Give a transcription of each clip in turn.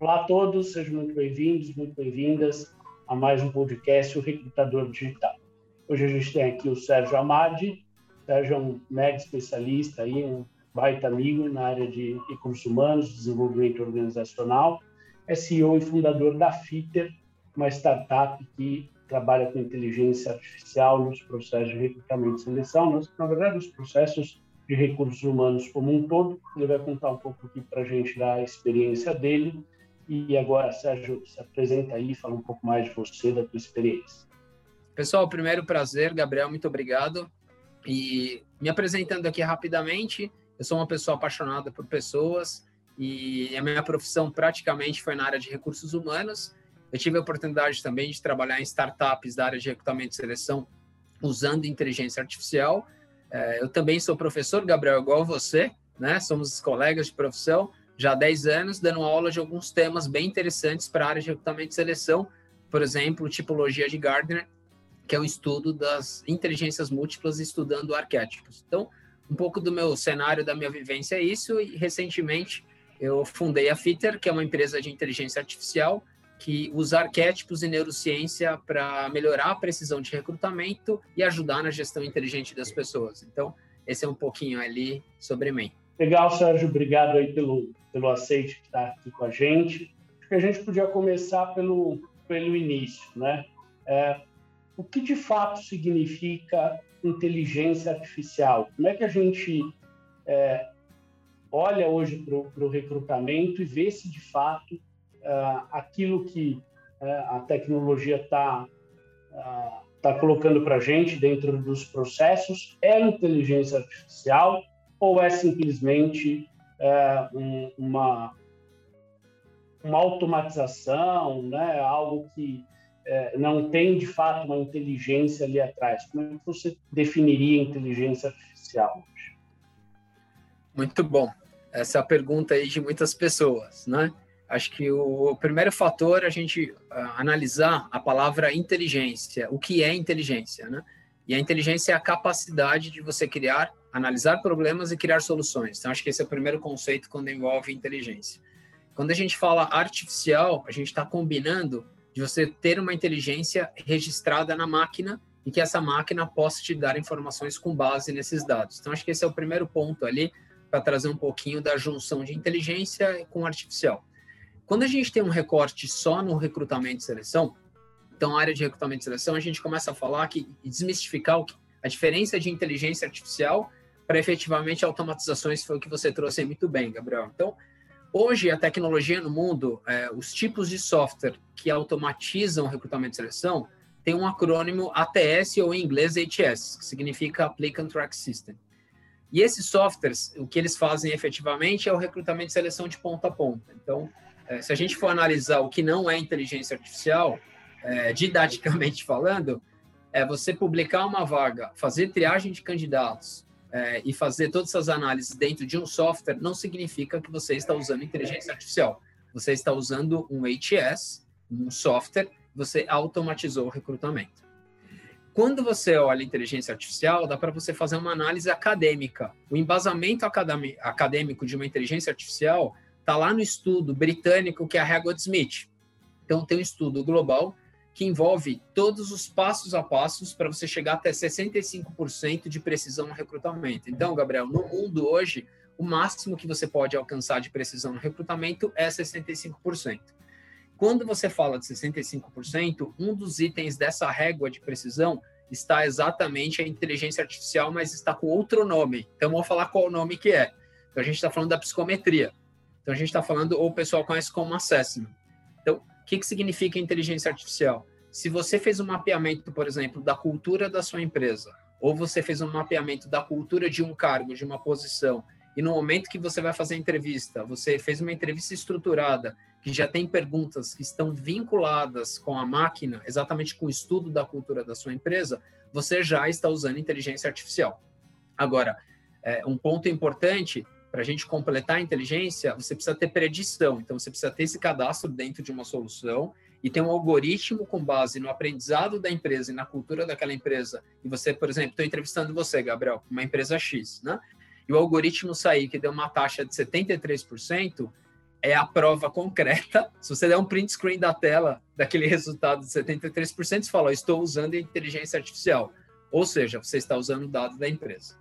Olá a todos, sejam muito bem-vindos, muito bem-vindas a mais um podcast, o Recrutador Digital. Hoje a gente tem aqui o Sérgio Amadi. Sérgio é um mega especialista, aí, um baita amigo na área de recursos humanos, desenvolvimento organizacional. É CEO e fundador da Fitter, uma startup que trabalha com inteligência artificial nos processos de recrutamento e seleção, na verdade, nos processos de recursos humanos como um todo. Ele vai contar um pouco aqui para a gente da experiência dele. E agora, Sérgio, se apresenta aí, fala um pouco mais de você, da tua experiência. Pessoal, primeiro prazer, Gabriel, muito obrigado. E me apresentando aqui rapidamente, eu sou uma pessoa apaixonada por pessoas e a minha profissão praticamente foi na área de recursos humanos. Eu tive a oportunidade também de trabalhar em startups da área de recrutamento e seleção usando inteligência artificial é, eu também sou professor, Gabriel, igual você, né? Somos colegas de profissão já há 10 anos, dando aula de alguns temas bem interessantes para a área de recrutamento e seleção, por exemplo, tipologia de Gardner, que é o estudo das inteligências múltiplas estudando arquétipos. Então, um pouco do meu cenário, da minha vivência é isso, e recentemente eu fundei a Fitter, que é uma empresa de inteligência artificial que usa arquétipos e neurociência para melhorar a precisão de recrutamento e ajudar na gestão inteligente das pessoas. Então, esse é um pouquinho ali sobre mim. Legal, Sérgio. Obrigado aí pelo, pelo aceite que está aqui com a gente. Acho que a gente podia começar pelo, pelo início, né? É, o que de fato significa inteligência artificial? Como é que a gente é, olha hoje para o recrutamento e vê se de fato uh, aquilo que uh, a tecnologia está uh, tá colocando para a gente dentro dos processos é inteligência artificial ou é simplesmente uh, um, uma, uma automatização, né? algo que não tem de fato uma inteligência ali atrás. Como é que você definiria inteligência artificial Muito bom. Essa é a pergunta aí de muitas pessoas, né? Acho que o primeiro fator é a gente uh, analisar a palavra inteligência, o que é inteligência, né? E a inteligência é a capacidade de você criar, analisar problemas e criar soluções. Então, acho que esse é o primeiro conceito quando envolve inteligência. Quando a gente fala artificial, a gente está combinando de você ter uma inteligência registrada na máquina e que essa máquina possa te dar informações com base nesses dados. Então, acho que esse é o primeiro ponto ali para trazer um pouquinho da junção de inteligência com artificial. Quando a gente tem um recorte só no recrutamento e seleção, então a área de recrutamento e seleção, a gente começa a falar que desmistificar a diferença de inteligência artificial para efetivamente automatizações, foi o que você trouxe muito bem, Gabriel. Então, hoje a tecnologia no mundo, é, os tipos de software que automatizam recrutamento e seleção, tem um acrônimo ATS ou em inglês ATS, que significa Applicant Track System. E esses softwares, o que eles fazem efetivamente é o recrutamento e seleção de ponta a ponta. Então, é, se a gente for analisar o que não é inteligência artificial, é, didaticamente falando, é você publicar uma vaga, fazer triagem de candidatos é, e fazer todas essas análises dentro de um software não significa que você está usando inteligência artificial. Você está usando um HS, um software, você automatizou o recrutamento. Quando você olha inteligência artificial, dá para você fazer uma análise acadêmica. O embasamento acadêmico de uma inteligência artificial Está lá no estudo britânico que é a Régua Smith. Então, tem um estudo global que envolve todos os passos a passos para você chegar até 65% de precisão no recrutamento. Então, Gabriel, no mundo hoje, o máximo que você pode alcançar de precisão no recrutamento é 65%. Quando você fala de 65%, um dos itens dessa régua de precisão está exatamente a inteligência artificial, mas está com outro nome. Então, vou falar qual o nome que é. Então, a gente está falando da psicometria. Então, a gente está falando, ou o pessoal conhece como assessment. Que, que significa inteligência artificial? Se você fez um mapeamento, por exemplo, da cultura da sua empresa, ou você fez um mapeamento da cultura de um cargo, de uma posição, e no momento que você vai fazer a entrevista, você fez uma entrevista estruturada, que já tem perguntas que estão vinculadas com a máquina, exatamente com o estudo da cultura da sua empresa, você já está usando inteligência artificial. Agora, é, um ponto importante para a gente completar a inteligência, você precisa ter predição. Então, você precisa ter esse cadastro dentro de uma solução e ter um algoritmo com base no aprendizado da empresa e na cultura daquela empresa. E você, por exemplo, estou entrevistando você, Gabriel, uma empresa X, né? E o algoritmo sair que deu uma taxa de 73%, é a prova concreta. Se você der um print screen da tela daquele resultado de 73%, você fala, estou usando inteligência artificial. Ou seja, você está usando o dado da empresa.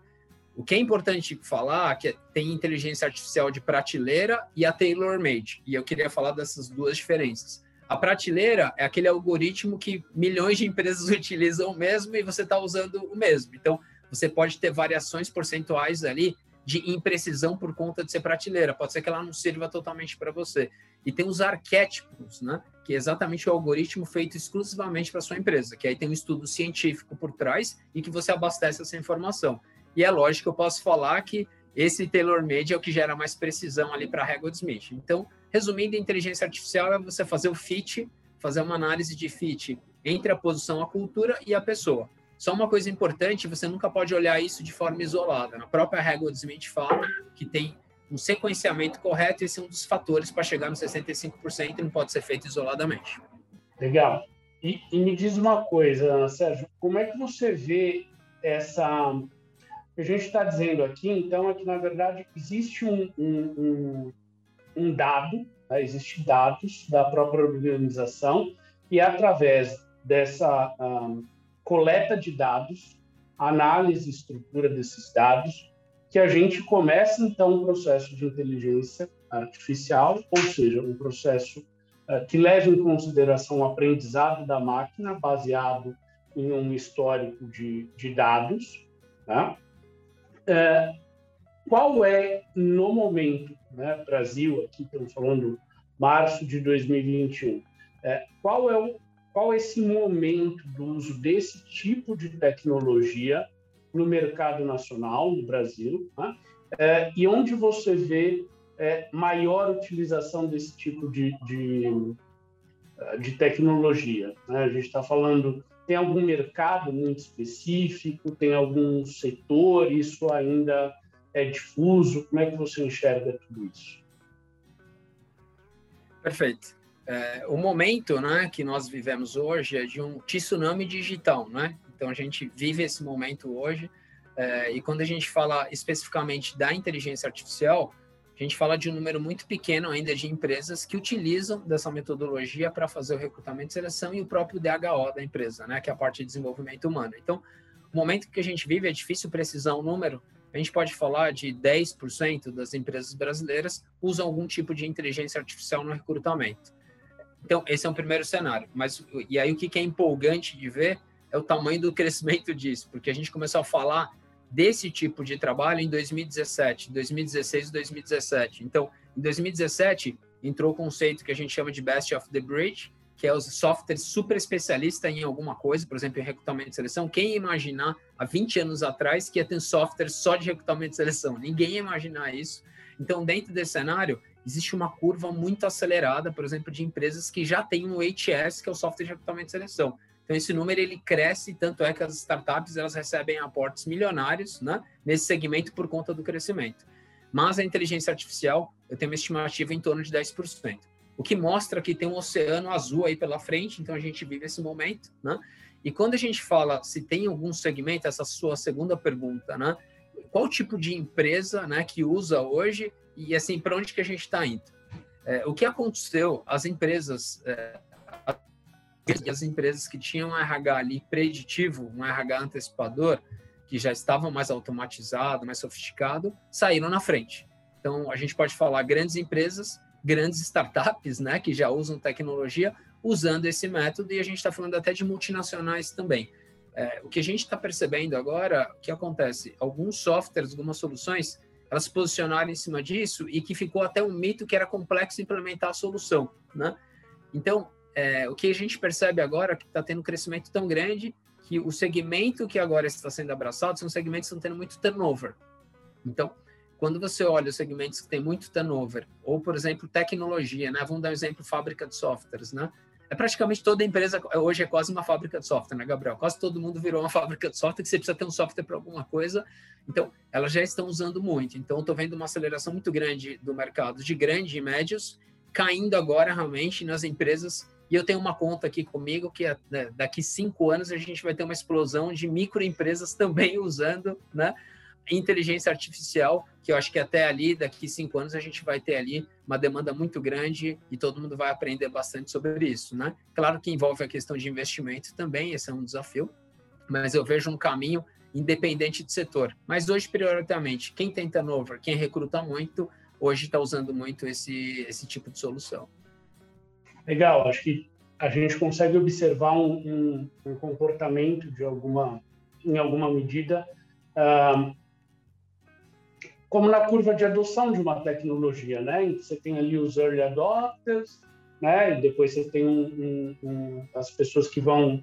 O que é importante falar é que tem inteligência artificial de prateleira e a tailor-made. E eu queria falar dessas duas diferenças. A prateleira é aquele algoritmo que milhões de empresas utilizam mesmo e você está usando o mesmo. Então, você pode ter variações percentuais ali de imprecisão por conta de ser prateleira. Pode ser que ela não sirva totalmente para você. E tem os arquétipos, né? Que é exatamente o algoritmo feito exclusivamente para sua empresa, que aí tem um estudo científico por trás e que você abastece essa informação. E é lógico que eu posso falar que esse tailor-made é o que gera mais precisão ali para a régua de Smith. Então, resumindo, a inteligência artificial é você fazer o fit, fazer uma análise de fit entre a posição, a cultura e a pessoa. Só uma coisa importante, você nunca pode olhar isso de forma isolada. Na própria régua de Smith fala que tem um sequenciamento correto, esse é um dos fatores para chegar no 65% e não pode ser feito isoladamente. Legal. E, e, me diz uma coisa, Sérgio, como é que você vê essa... A gente está dizendo aqui, então, é que, na verdade, existe um, um, um, dado, né? existem dados da própria organização, e através dessa... Um, coleta de dados, análise e estrutura desses dados, que a gente começa então um processo de inteligência artificial, ou seja, um processo uh, que leva em consideração o aprendizado da máquina baseado em um histórico de, de dados. Né? Uh, qual é, no momento, né, Brasil, aqui estamos falando março de 2021, uh, é, qual é o qual é esse momento do uso desse tipo de tecnologia no mercado nacional, no Brasil, né? é, e onde você vê é, maior utilização desse tipo de, de, de tecnologia. Né? A gente está falando, tem algum mercado muito específico, tem algum setor, isso ainda é difuso? Como é que você enxerga tudo isso? Perfeito é, o momento né, que nós vivemos hoje é de um tsunami digital, né? Então a gente vive esse momento hoje é, e quando a gente fala especificamente da inteligência artificial, a gente fala de um número muito pequeno ainda de empresas que utilizam dessa metodologia para fazer o recrutamento e seleção e o próprio DHO da empresa, né, que é a parte de desenvolvimento humano. Então, o momento que a gente vive é difícil precisar um número, a gente pode falar de 10% das empresas brasileiras usam algum tipo de inteligência artificial no recrutamento. Então, esse é um primeiro cenário. Mas, e aí, o que é empolgante de ver é o tamanho do crescimento disso, porque a gente começou a falar desse tipo de trabalho em 2017, 2016 e 2017. Então, em 2017, entrou o conceito que a gente chama de Best of the Bridge, que é os softwares super especialista em alguma coisa, por exemplo, em recrutamento e seleção. Quem imaginar há 20 anos atrás que ia ter software só de recrutamento e seleção? Ninguém ia imaginar isso. Então, dentro desse cenário, existe uma curva muito acelerada, por exemplo, de empresas que já têm um HS, que é o software de recrutamento e seleção. Então, esse número ele cresce, tanto é que as startups elas recebem aportes milionários né, nesse segmento por conta do crescimento. Mas a inteligência artificial, eu tenho uma estimativa em torno de 10%. O que mostra que tem um oceano azul aí pela frente, então a gente vive esse momento, né? E quando a gente fala se tem algum segmento, essa sua segunda pergunta, né? Qual tipo de empresa, né, que usa hoje e assim, para onde que a gente está indo? É, o que aconteceu? As empresas, é, as empresas que tinham um RH ali preditivo, um RH antecipador, que já estava mais automatizado, mais sofisticado, saíram na frente. Então, a gente pode falar grandes empresas, grandes startups, né, que já usam tecnologia usando esse método, e a gente está falando até de multinacionais também. É, o que a gente está percebendo agora, o que acontece? Alguns softwares, algumas soluções, elas se posicionaram em cima disso e que ficou até um mito que era complexo implementar a solução, né? Então, é, o que a gente percebe agora é que está tendo um crescimento tão grande que o segmento que agora está sendo abraçado são segmentos que estão tendo muito turnover. Então, quando você olha os segmentos que têm muito turnover, ou, por exemplo, tecnologia, né? Vamos dar um exemplo, fábrica de softwares, né? É praticamente toda empresa, hoje é quase uma fábrica de software, né, Gabriel? Quase todo mundo virou uma fábrica de software, que você precisa ter um software para alguma coisa. Então, elas já estão usando muito. Então, estou vendo uma aceleração muito grande do mercado de grandes e médios, caindo agora realmente nas empresas. E eu tenho uma conta aqui comigo que né, daqui cinco anos a gente vai ter uma explosão de microempresas também usando, né? inteligência artificial, que eu acho que até ali, daqui cinco anos, a gente vai ter ali uma demanda muito grande e todo mundo vai aprender bastante sobre isso, né? Claro que envolve a questão de investimento também, esse é um desafio, mas eu vejo um caminho independente de setor. Mas hoje, prioritariamente, quem tem turnover, quem recruta muito, hoje está usando muito esse, esse tipo de solução. Legal, acho que a gente consegue observar um, um, um comportamento de alguma, em alguma medida, como na curva de adoção de uma tecnologia, né? Você tem ali os early adopters, né? E depois você tem um, as pessoas que vão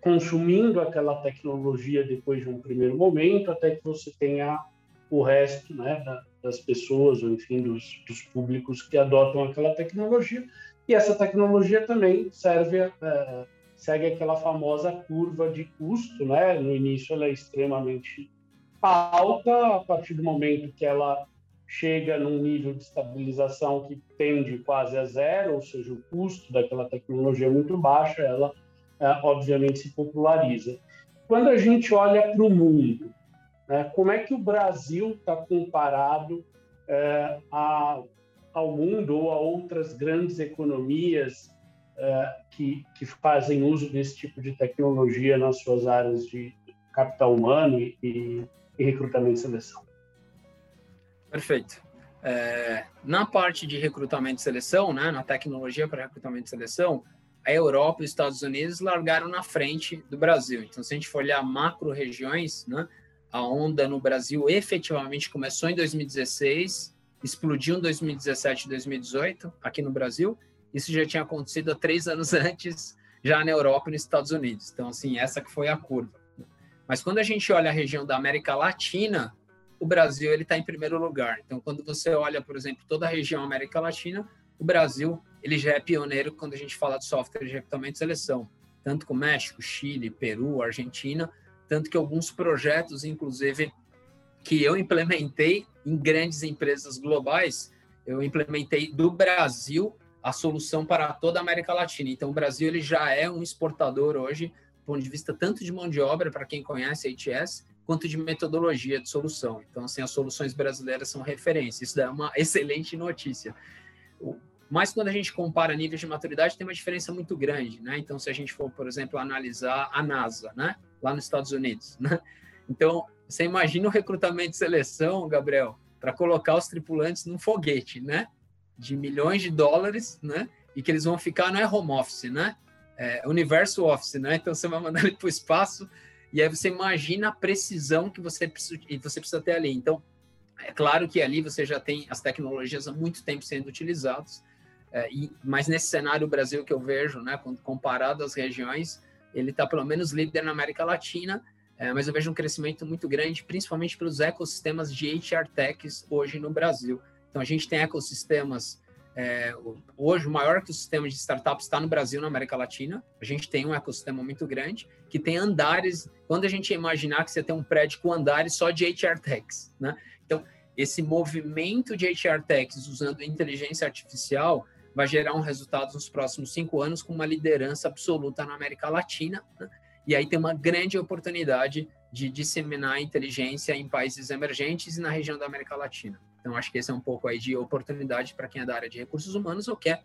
consumindo aquela tecnologia depois de um primeiro momento, até que você tenha o resto, né? Das pessoas, ou enfim, dos, dos públicos que adotam aquela tecnologia. E essa tecnologia também serve uh, segue aquela famosa curva de custo, né? No início ela é extremamente alta, a partir do momento que ela chega num nível de estabilização que tende quase a zero, ou seja, o custo daquela tecnologia é muito baixo, ela é, obviamente se populariza. Quando a gente olha para o mundo, né, como é que o Brasil está comparado é, a, ao mundo ou a outras grandes economias é, que, que fazem uso desse tipo de tecnologia nas suas áreas de capital humano e, e e recrutamento e seleção. Perfeito. É, na parte de recrutamento e seleção, né, na tecnologia para recrutamento e seleção, a Europa e os Estados Unidos largaram na frente do Brasil. Então, se a gente for olhar macro regiões, né, a onda no Brasil efetivamente começou em 2016, explodiu em 2017 e 2018 aqui no Brasil. Isso já tinha acontecido há três anos antes, já na Europa e nos Estados Unidos. Então, assim, essa que foi a curva. Mas quando a gente olha a região da América Latina, o Brasil ele está em primeiro lugar. Então, quando você olha, por exemplo, toda a região América Latina, o Brasil ele já é pioneiro quando a gente fala de software de recrutamento e seleção, tanto com México, Chile, Peru, Argentina, tanto que alguns projetos, inclusive, que eu implementei em grandes empresas globais, eu implementei do Brasil a solução para toda a América Latina. Então, o Brasil ele já é um exportador hoje ponto de vista tanto de mão de obra, para quem conhece a ITS, quanto de metodologia de solução. Então, assim, as soluções brasileiras são referência. Isso é uma excelente notícia. Mas quando a gente compara níveis de maturidade, tem uma diferença muito grande, né? Então, se a gente for, por exemplo, analisar a NASA, né? Lá nos Estados Unidos, né? Então, você imagina o recrutamento e seleção, Gabriel, para colocar os tripulantes num foguete, né? De milhões de dólares, né? E que eles vão ficar, não é home office, né? é, universo office, né? Então você vai mandar ele para o espaço e aí você imagina a precisão que você precisa, você precisa ter ali. Então, é claro que ali você já tem as tecnologias há muito tempo sendo utilizadas, é, e, mas nesse cenário Brasil que eu vejo, né, comparado às regiões, ele está pelo menos líder na América Latina, é, mas eu vejo um crescimento muito grande, principalmente pelos ecossistemas de HR Techs hoje no Brasil. Então a gente tem ecossistemas é, hoje, o maior ecossistema de startups está no Brasil, na América Latina. A gente tem um ecossistema muito grande, que tem andares. Quando a gente imaginar que você tem um prédio com andares só de HR Techs, né? Então, esse movimento de HR Techs usando inteligência artificial vai gerar um resultado nos próximos cinco anos com uma liderança absoluta na América Latina. Né? E aí tem uma grande oportunidade de disseminar inteligência em países emergentes e na região da América Latina. Então, acho que esse é um pouco aí de oportunidade para quem é da área de recursos humanos ou quer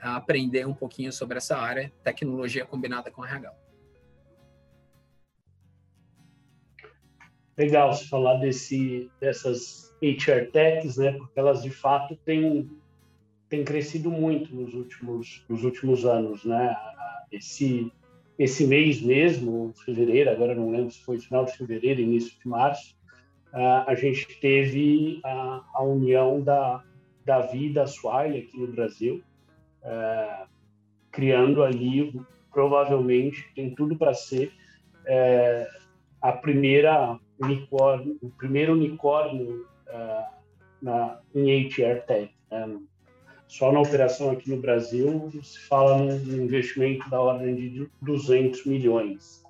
aprender um pouquinho sobre essa área, tecnologia combinada com RH. Legal você falar desse, dessas HR Techs, né? Porque elas de fato têm, têm crescido muito nos últimos, nos últimos anos, né? Esse, esse mês mesmo, fevereiro, agora não lembro se foi final de fevereiro, início de março, a gente teve a, a união da, da Vida Swile aqui no Brasil, é, criando ali, provavelmente, tem tudo para ser é, a primeira unicórnio, o primeiro unicórnio é, na, em HR Tech. Né? Só na operação aqui no Brasil se fala num investimento da ordem de 200 milhões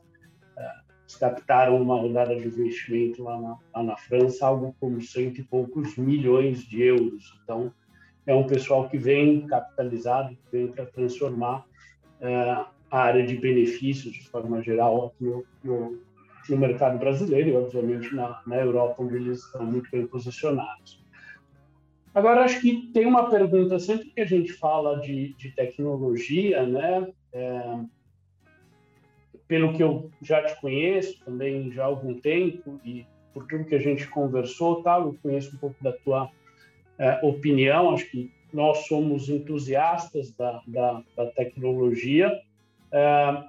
captaram uma rodada de investimento lá na, lá na França, algo como cento e poucos milhões de euros. Então, é um pessoal que vem capitalizado, que vem para transformar é, a área de benefícios, de forma geral, no, no, no mercado brasileiro e, obviamente, na, na Europa, onde eles estão muito bem posicionados. Agora, acho que tem uma pergunta, sempre que a gente fala de, de tecnologia, né? É, pelo que eu já te conheço também já há algum tempo e por tudo que a gente conversou, tá? eu conheço um pouco da tua é, opinião, acho que nós somos entusiastas da, da, da tecnologia, é,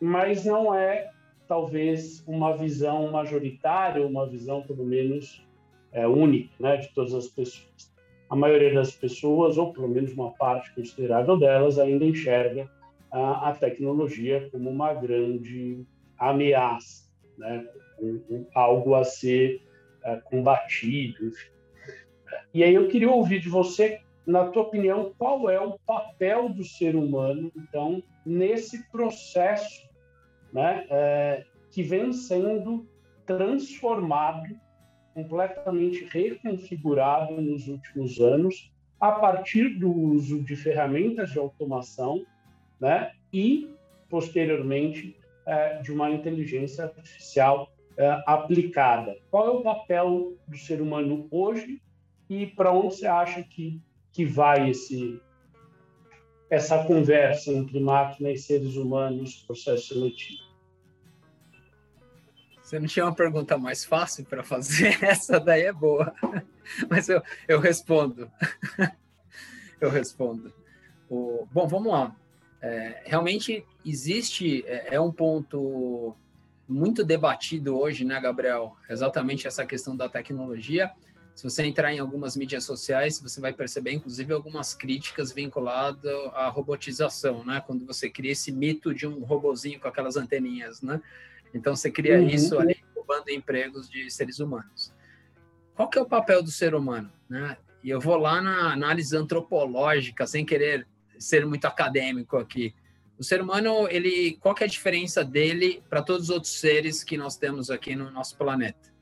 mas não é talvez uma visão majoritária, uma visão pelo menos é, única né, de todas as pessoas. A maioria das pessoas, ou pelo menos uma parte considerável delas, ainda enxerga a, a tecnologia como uma grande ameaça, né, um, um, algo a ser é, combatido. E aí eu queria ouvir de você, na tua opinião, qual é o papel do ser humano, então, nesse processo né, é, que vem sendo transformado, completamente reconfigurado nos últimos anos, a partir do uso de ferramentas de automação né, e, posteriormente, é, de uma inteligência artificial é, aplicada. Qual é o papel do ser humano hoje e para onde você acha que, que vai esse, essa conversa entre máquina e seres humanos, processo seletivo? Você não tinha uma pergunta mais fácil para fazer? Essa daí é boa. Mas eu, eu respondo. eu respondo. O, bom, vamos lá. É, realmente existe, é, é, um ponto muito debatido hoje, né, Gabriel? Exatamente essa questão da tecnologia. Se você entrar em algumas mídias sociais, você vai perceber, inclusive, algumas críticas vinculadas à robotização, né? Quando você cria esse mito de um robozinho com aquelas anteninhas, né? Então você cria uhum. isso ali, roubando empregos de seres humanos. Qual que é o papel do ser humano? Né? E eu vou lá na análise antropológica, sem querer ser muito acadêmico aqui. O ser humano, ele, qual que é a diferença dele para todos os outros seres que nós temos aqui no nosso planeta?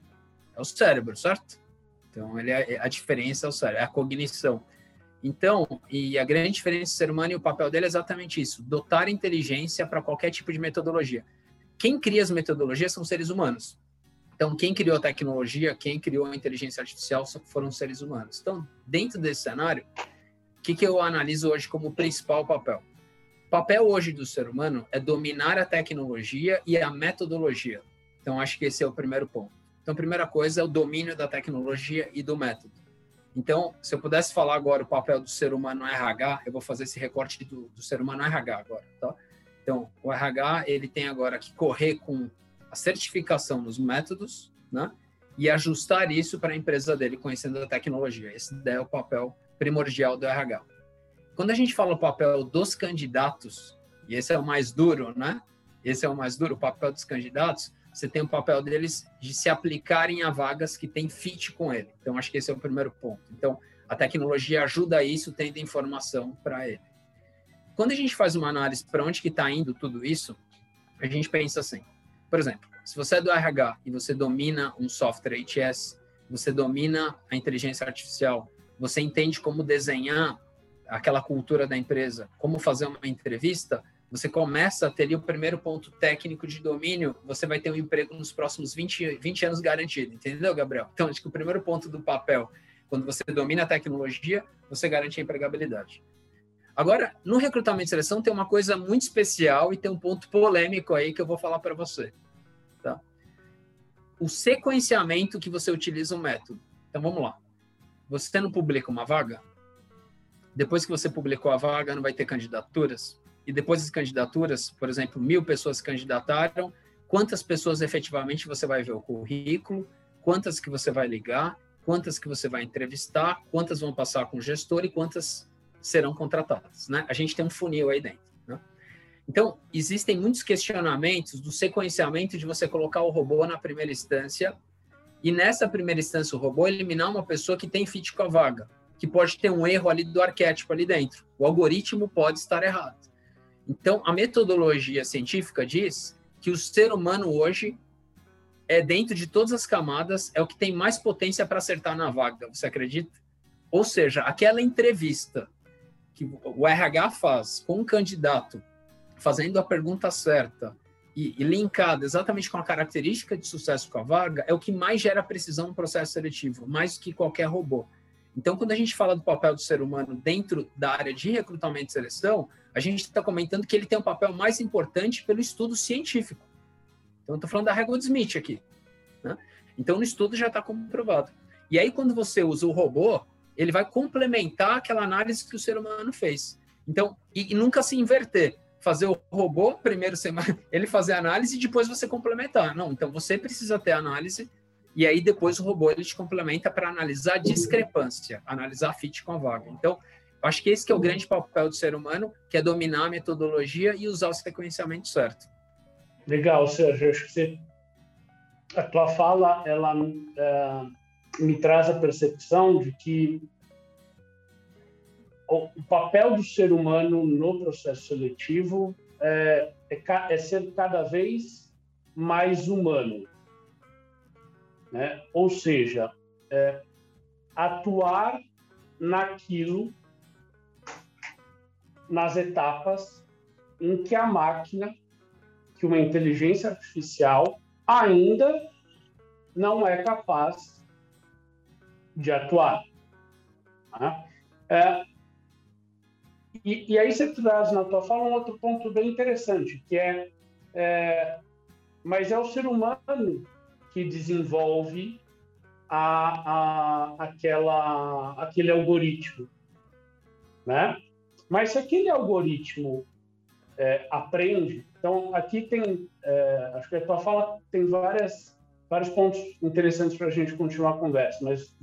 É o cérebro, certo? Então, ele é, a diferença é o cérebro, é a cognição. Então, e a grande diferença do ser humano e o papel dele é exatamente isso: dotar inteligência para qualquer tipo de metodologia quem cria as metodologias são seres humanos. Então, quem criou a tecnologia, quem criou a inteligência artificial foram seres humanos. Então, dentro desse cenário, o que, que eu analiso hoje como principal papel? O papel hoje do ser humano é dominar a tecnologia e a metodologia. Então, acho que esse é o primeiro ponto. Então, a primeira coisa é o domínio da tecnologia e do método. Então, se eu pudesse falar agora o papel do ser humano no RH, eu vou fazer esse recorte do, do ser humano no RH agora, tá? Então, o RH ele tem agora que correr com a certificação nos métodos, né? E ajustar isso para a empresa dele, conhecendo a tecnologia. Esse é o papel primordial do RH. Quando a gente fala o papel dos candidatos, e esse é o mais duro, né? Esse é o mais duro, o papel dos candidatos, você tem o papel deles de se aplicarem a vagas que têm fit com ele. Então, acho que esse é o primeiro ponto. Então, a tecnologia ajuda isso, tendo informação para ele. Quando a gente faz uma análise para onde que está indo tudo isso, a gente pensa assim, por exemplo, se você é do RH e você domina um software HS, você domina a inteligência artificial, você entende como desenhar aquela cultura da empresa, como fazer uma entrevista, você começa a ter ali o primeiro ponto técnico de domínio, você vai ter um emprego nos próximos 20, 20 anos garantido, entendeu, Gabriel? Então, acho que o primeiro ponto do papel, quando você domina a tecnologia, você garante a empregabilidade. Agora, no recrutamento e seleção tem uma coisa muito especial e tem um ponto polêmico aí que eu vou falar para você. Tá? O sequenciamento que você utiliza o método. Então vamos lá. Você não publica uma vaga? Depois que você publicou a vaga, não vai ter candidaturas? E depois das candidaturas, por exemplo, mil pessoas se candidataram, quantas pessoas efetivamente você vai ver o currículo, quantas que você vai ligar, quantas que você vai entrevistar, quantas vão passar com o gestor e quantas serão contratadas. Né? A gente tem um funil aí dentro. Né? Então, existem muitos questionamentos do sequenciamento de você colocar o robô na primeira instância e nessa primeira instância o robô eliminar uma pessoa que tem fit com a vaga, que pode ter um erro ali do arquétipo ali dentro. O algoritmo pode estar errado. Então, a metodologia científica diz que o ser humano hoje é dentro de todas as camadas é o que tem mais potência para acertar na vaga. Você acredita? Ou seja, aquela entrevista que o RH faz com o candidato, fazendo a pergunta certa e, e linkado exatamente com a característica de sucesso com a vaga, é o que mais gera precisão no processo seletivo, mais que qualquer robô. Então, quando a gente fala do papel do ser humano dentro da área de recrutamento e seleção, a gente está comentando que ele tem um papel mais importante pelo estudo científico. Então, estou falando da de Smith aqui. Né? Então, no estudo já está comprovado. E aí, quando você usa o robô, ele vai complementar aquela análise que o ser humano fez. Então, e, e nunca se inverter fazer o robô, primeiro ele fazer a análise e depois você complementar. Não, então você precisa ter análise e aí depois o robô ele te complementa para analisar a discrepância, analisar a fit com a vaga. Então, acho que esse que é o grande papel do ser humano, que é dominar a metodologia e usar o sequenciamento certo. Legal, Sérgio. Acho que você, a tua fala ela é, me traz a percepção de que o, papel do ser humano no processo seletivo é, é, é ser cada vez mais humano. Né? Ou seja, é, atuar naquilo, nas etapas em que a máquina, que uma inteligência artificial ainda não é capaz de atuar. Tá? É, e, e, aí você traz na tua fala um outro ponto bem interessante, que é, é mas é o ser humano que desenvolve a, a, aquela, aquele algoritmo, né? Mas se aquele algoritmo é, aprende, então aqui tem, é, acho que a tua fala tem várias, vários pontos interessantes para a gente continuar a conversa, mas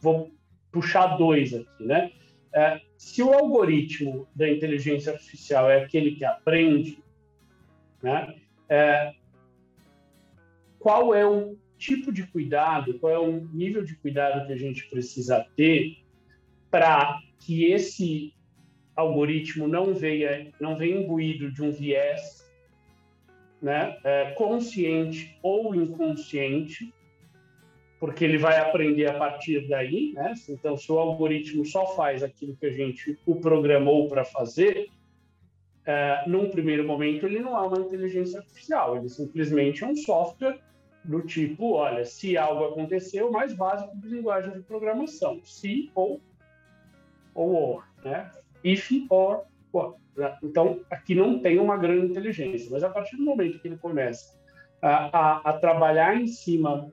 vou puxar dois aqui, né? É, se o algoritmo da inteligência artificial é aquele que aprende, né, é, qual é o tipo de cuidado, qual é o nível de cuidado que a gente precisa ter para que esse algoritmo não venha, não venha imbuído de um viés né, é, consciente ou inconsciente, porque ele vai aprender a partir daí, né? Então, se o algoritmo só faz aquilo que a gente o programou para fazer, é, num primeiro momento ele não é uma inteligência artificial, ele simplesmente é um software do tipo, olha, se algo aconteceu, mais básico de linguagem de programação, se ou ou or, né? If or what. Então, aqui não tem uma grande inteligência, mas a partir do momento que ele começa a, a, a trabalhar em cima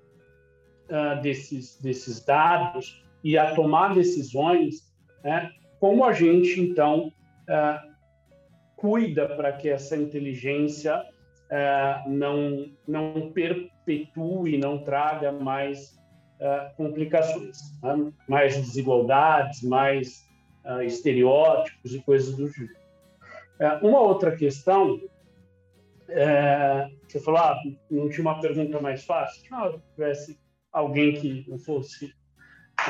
uh, desses, desses dados e a tomar decisões, né, como a gente, então, uh, cuida para que essa inteligência uh, não, não perpetue, não traga mais complicações, né? mais desigualdades, mais estereótipos e coisas do tipo. uma outra questão é, você falou, ah, não tinha uma pergunta mais fácil? Não, se tivesse alguém que não fosse.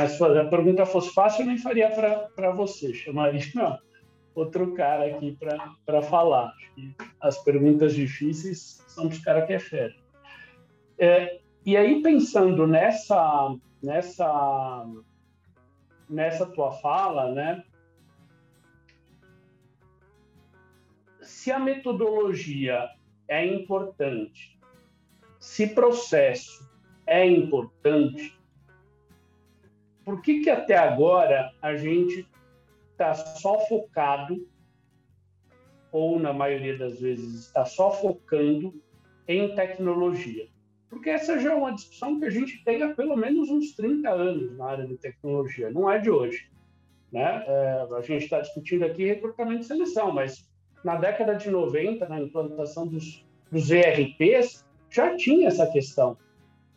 Se a pergunta fosse fácil, eu nem faria para você, chamaria outro cara aqui para falar. as perguntas difíceis são dos caras que é fera. É, e aí, pensando nessa, nessa, nessa tua fala, né? Se a metodologia é importante, se processo é importante, por que, que até agora a gente está só focado, ou na maioria das vezes está só focando em tecnologia? Porque essa já é uma discussão que a gente tem há pelo menos uns 30 anos na área de tecnologia, não é de hoje. Né? É, a gente está discutindo aqui recrutamento e seleção, mas na década de 90, na implantação dos, dos ERPs, já tinha essa questão.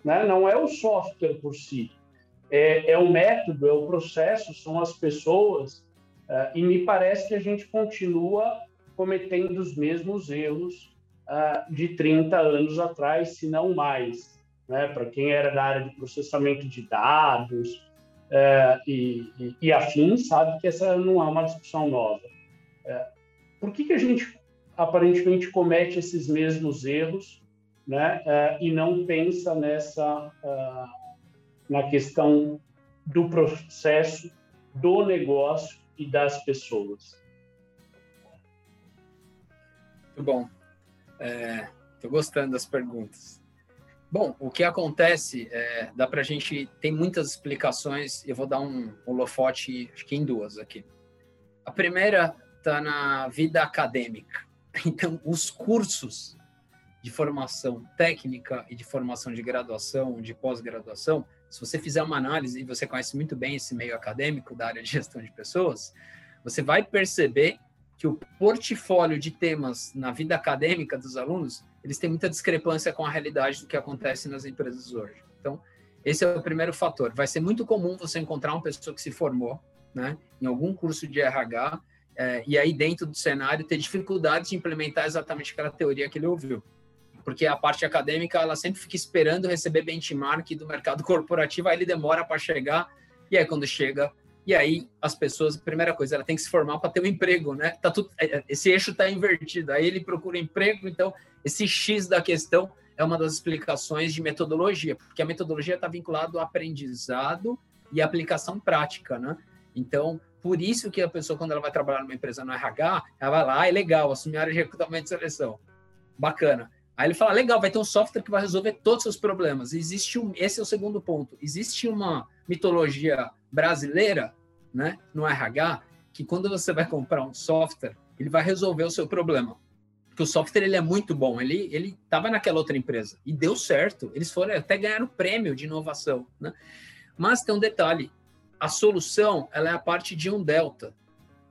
Né? Não é o software por si, é, é o método, é o processo, são as pessoas. Uh, e me parece que a gente continua cometendo os mesmos erros uh, de 30 anos atrás, se não mais. Né? Para quem era da área de processamento de dados uh, e, e, e, afins, sabe que essa não é uma discussão nova. por que, que a gente aparentemente comete esses mesmos erros né? Uh, e não pensa nessa uh, na questão do processo, do negócio e das pessoas. Muito bom. É, Estou gostando das perguntas. Bom, o que acontece, é, dá para a gente, tem muitas explicações, eu vou dar um holofote, acho que em duas aqui. A primeira está na vida acadêmica. Então, os cursos de formação técnica e de formação de graduação, de pós-graduação, se você fizer uma análise, e você conhece muito bem esse meio acadêmico da área de gestão de pessoas, você vai perceber que o portfólio de temas na vida acadêmica dos alunos, eles têm muita discrepância com a realidade do que acontece nas empresas hoje. Então, esse é o primeiro fator. Vai ser muito comum você encontrar uma pessoa que se formou né, em algum curso de RH é, e aí dentro do cenário ter dificuldade de implementar exatamente aquela teoria que ele ouviu. Porque a parte acadêmica, ela sempre fica esperando receber benchmark do mercado corporativo, aí ele demora para chegar, e aí quando chega, e aí as pessoas, primeira coisa, ela tem que se formar para ter um emprego, né? Tá tudo, é, é, esse eixo está invertido. Aí ele procura emprego, então esse X da questão é uma das explicações de metodologia, porque a metodologia está vinculada ao aprendizado e aplicação prática, né? Então, por isso que a pessoa, quando ela vai trabalhar numa empresa no RH, ela vai lá, ah, é legal, assumir a área de recrutamento e seleção. Bacana. Aí ele fala, legal, vai ter um software que vai resolver todos os seus problemas. Existe um, esse é o segundo ponto. Existe uma mitologia brasileira, né, no RH, que quando você vai comprar um software, ele vai resolver o seu problema. Porque o software ele é muito bom. Ele ele estava naquela outra empresa e deu certo. Eles foram até ganhar o prêmio de inovação, né? Mas tem um detalhe: a solução ela é a parte de um delta,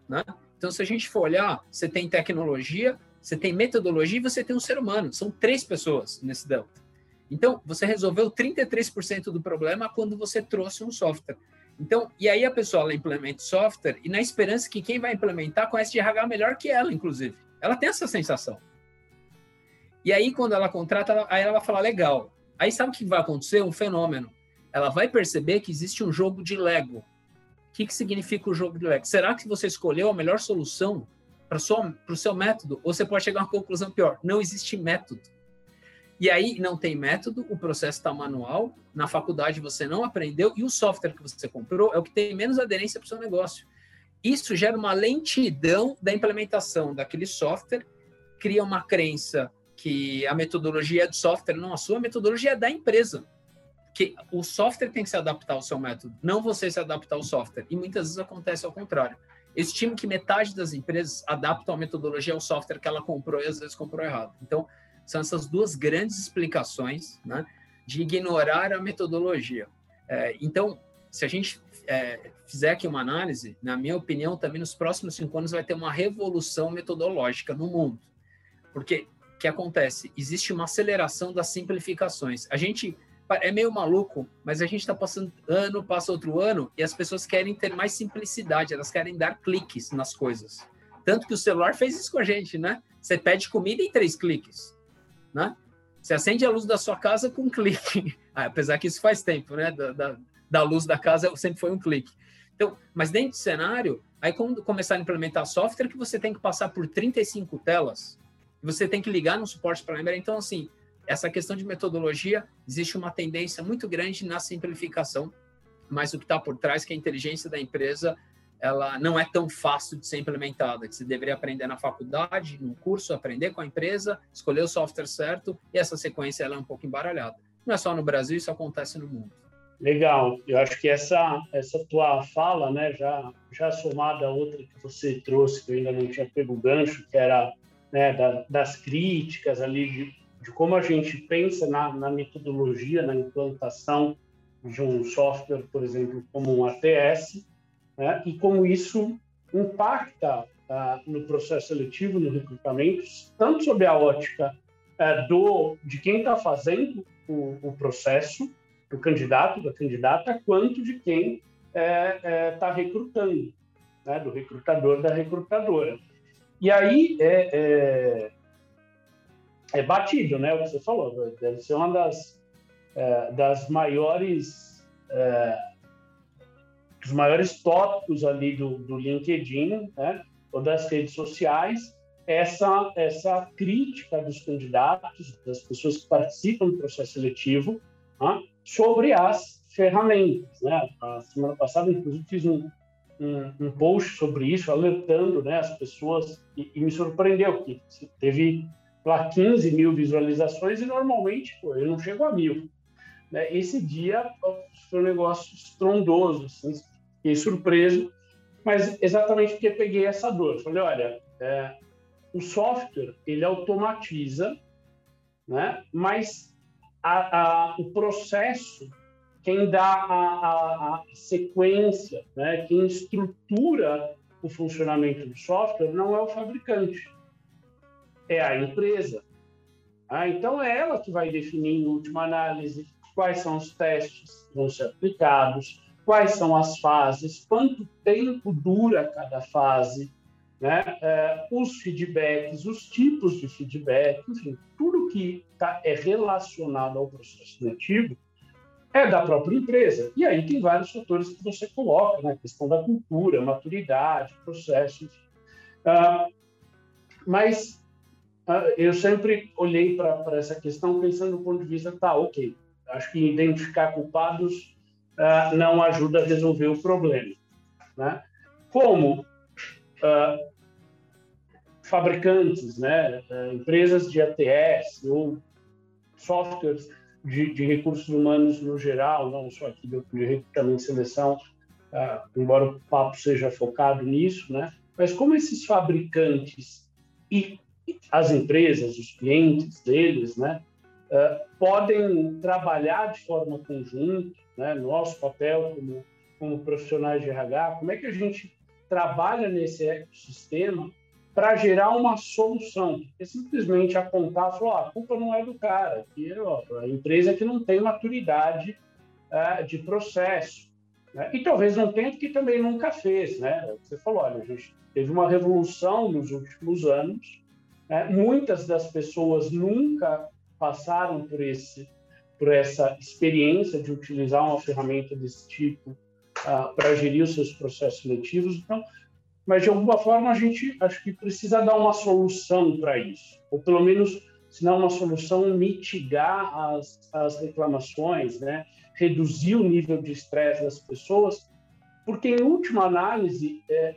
né? Então, se a gente for olhar, você tem tecnologia, você tem metodologia e você tem um ser humano. São três pessoas nesse delta. Então, você resolveu 33% do problema quando você trouxe um software. Então, e aí a pessoa ela implementa software e na esperança que quem vai implementar conhece de RH melhor que ela, inclusive. Ela tem essa sensação. E aí, quando ela contrata, ela, aí ela vai falar, legal. Aí sabe o que vai acontecer? Um fenômeno. Ela vai perceber que existe um jogo de Lego. O que, que significa o jogo de Lego? Será que você escolheu a melhor solução para o seu método? Você pode chegar a uma conclusão pior: não existe método. E aí não tem método, o processo está manual, na faculdade você não aprendeu e o software que você comprou é o que tem menos aderência para o seu negócio. Isso gera uma lentidão da implementação daquele software, cria uma crença que a metodologia é do software, não a sua metodologia é da empresa. Que o software tem que se adaptar ao seu método, não você se adaptar ao software. E muitas vezes acontece ao contrário. Estimo que metade das empresas adaptam a metodologia ao software que ela comprou e às vezes comprou errado. Então, são essas duas grandes explicações né, de ignorar a metodologia. É, então, se a gente é, fizer aqui uma análise, na minha opinião, também nos próximos cinco anos vai ter uma revolução metodológica no mundo. Porque o que acontece? Existe uma aceleração das simplificações. A gente é meio maluco, mas a gente está passando ano, passa outro ano, e as pessoas querem ter mais simplicidade, elas querem dar cliques nas coisas. Tanto que o celular fez isso com a gente, né? Você pede comida em três cliques né? Você acende a luz da sua casa com um clique. Ah, apesar que isso faz tempo, né? Da, da, da, luz da casa sempre foi um clique. Então, mas dentro do cenário, aí quando começar a implementar software, que você tem que passar por 35 telas, você tem que ligar no suporte para lembrar. Então, assim, essa questão de metodologia, existe uma tendência muito grande na simplificação, mas o que está por trás, que é a inteligência da empresa, ela não é tão fácil de ser implementada, que você deveria aprender na faculdade, num curso, aprender com a empresa, escolher o software certo, e essa sequência ela é um pouco embaralhada. Não é só no Brasil, isso acontece no mundo. Legal, eu acho que essa essa tua fala, né, já já somada a outra que você trouxe, que eu ainda não tinha pego o gancho, que era né, da, das críticas ali de, de, como a gente pensa na, na metodologia, na implantação de um software, por exemplo, como um ATS, né? e como isso impacta ah, no processo seletivo, no recrutamento, tanto sob a ótica ah, do de quem está fazendo o, o, processo, do candidato, da candidata, quanto de quem está é, tá recrutando, né? do recrutador, da recrutadora. E aí é, é, é, batido, né? O que você falou, deve ser uma das, é, das maiores é, os maiores tópicos ali do, do LinkedIn, né, ou das redes sociais, essa, essa crítica dos candidatos, das pessoas que participam do processo seletivo, né, sobre as ferramentas. Né? A semana passada, inclusive, fiz um, um, um post sobre isso, alertando né, as pessoas, e, e, me surpreendeu que teve lá 15 mil visualizações e normalmente pô, eu não chego a mil. Né? Esse dia foi um negócio estrondoso, assim, fiquei surpreso, mas exatamente porque peguei essa dor. Falei, olha, é, o software ele automatiza, né? mas a, a, o processo, quem dá a, a sequência, né? quem estrutura o funcionamento do software não é o fabricante, é a empresa. Ah, então é ela que vai definir, em última análise, quais são os testes que vão ser aplicados, quais são as fases, quanto tempo dura cada fase, né? É, os feedbacks, os tipos de feedback, enfim, tudo que tá, é relacionado ao processo seletivo é da própria empresa. E aí tem vários fatores que você coloca, né? questão da cultura, maturidade, processo, enfim. Ah, mas eu sempre olhei para essa questão pensando do ponto de vista, tá, ok, acho que identificar culpados ah, não ajuda a resolver o problema. Né? Como uh, fabricantes, né, uh, empresas de ATS ou softwares de, de, recursos humanos no geral, não só aqui do recrutamento e seleção, uh, embora o papo seja focado nisso, né? Mas como esses fabricantes e as empresas, os clientes deles, né, uh, podem trabalhar de forma conjunta, né? Nosso papel como como profissionais de RH, como é que a gente trabalha nesse ecossistema para gerar uma solução. Porque simplesmente apontar falar, ah, a culpa não é do cara, que ó, a empresa que não tem maturidade é, de processo. Né? E talvez não tenha, porque também nunca fez. Né? Você falou, olha, a gente teve uma revolução nos últimos anos, né? muitas das pessoas nunca passaram por esse por essa experiência de utilizar uma ferramenta desse tipo uh, para gerir os seus processos seletivos. Então, mas de alguma forma a gente acho que precisa dar uma solução para isso, ou pelo menos, se não uma solução, mitigar as, as reclamações, né? reduzir o nível de estresse das pessoas, porque em última análise, é,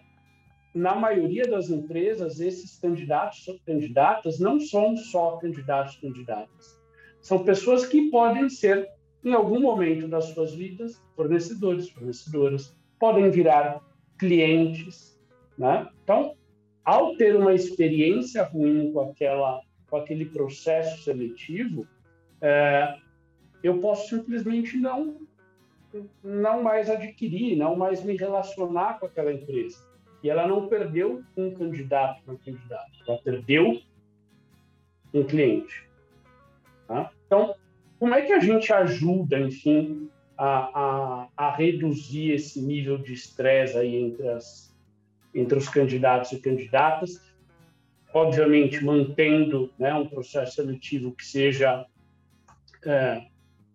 na maioria das empresas, esses candidatos ou candidatas não são só candidatos candidatas, são pessoas que podem ser em algum momento das suas vidas, fornecedores, fornecedoras, podem virar clientes, né? Então, ao ter uma experiência ruim com aquela, com aquele processo seletivo, é, eu posso simplesmente não não mais adquirir, não mais me relacionar com aquela empresa. E ela não perdeu um candidato para candidato, ela perdeu um cliente. Tá? Então, como é que a gente ajuda, enfim, a, a, a reduzir esse nível de estresse aí entre, as, entre os candidatos e candidatas? Obviamente, mantendo né, um processo seletivo que seja é,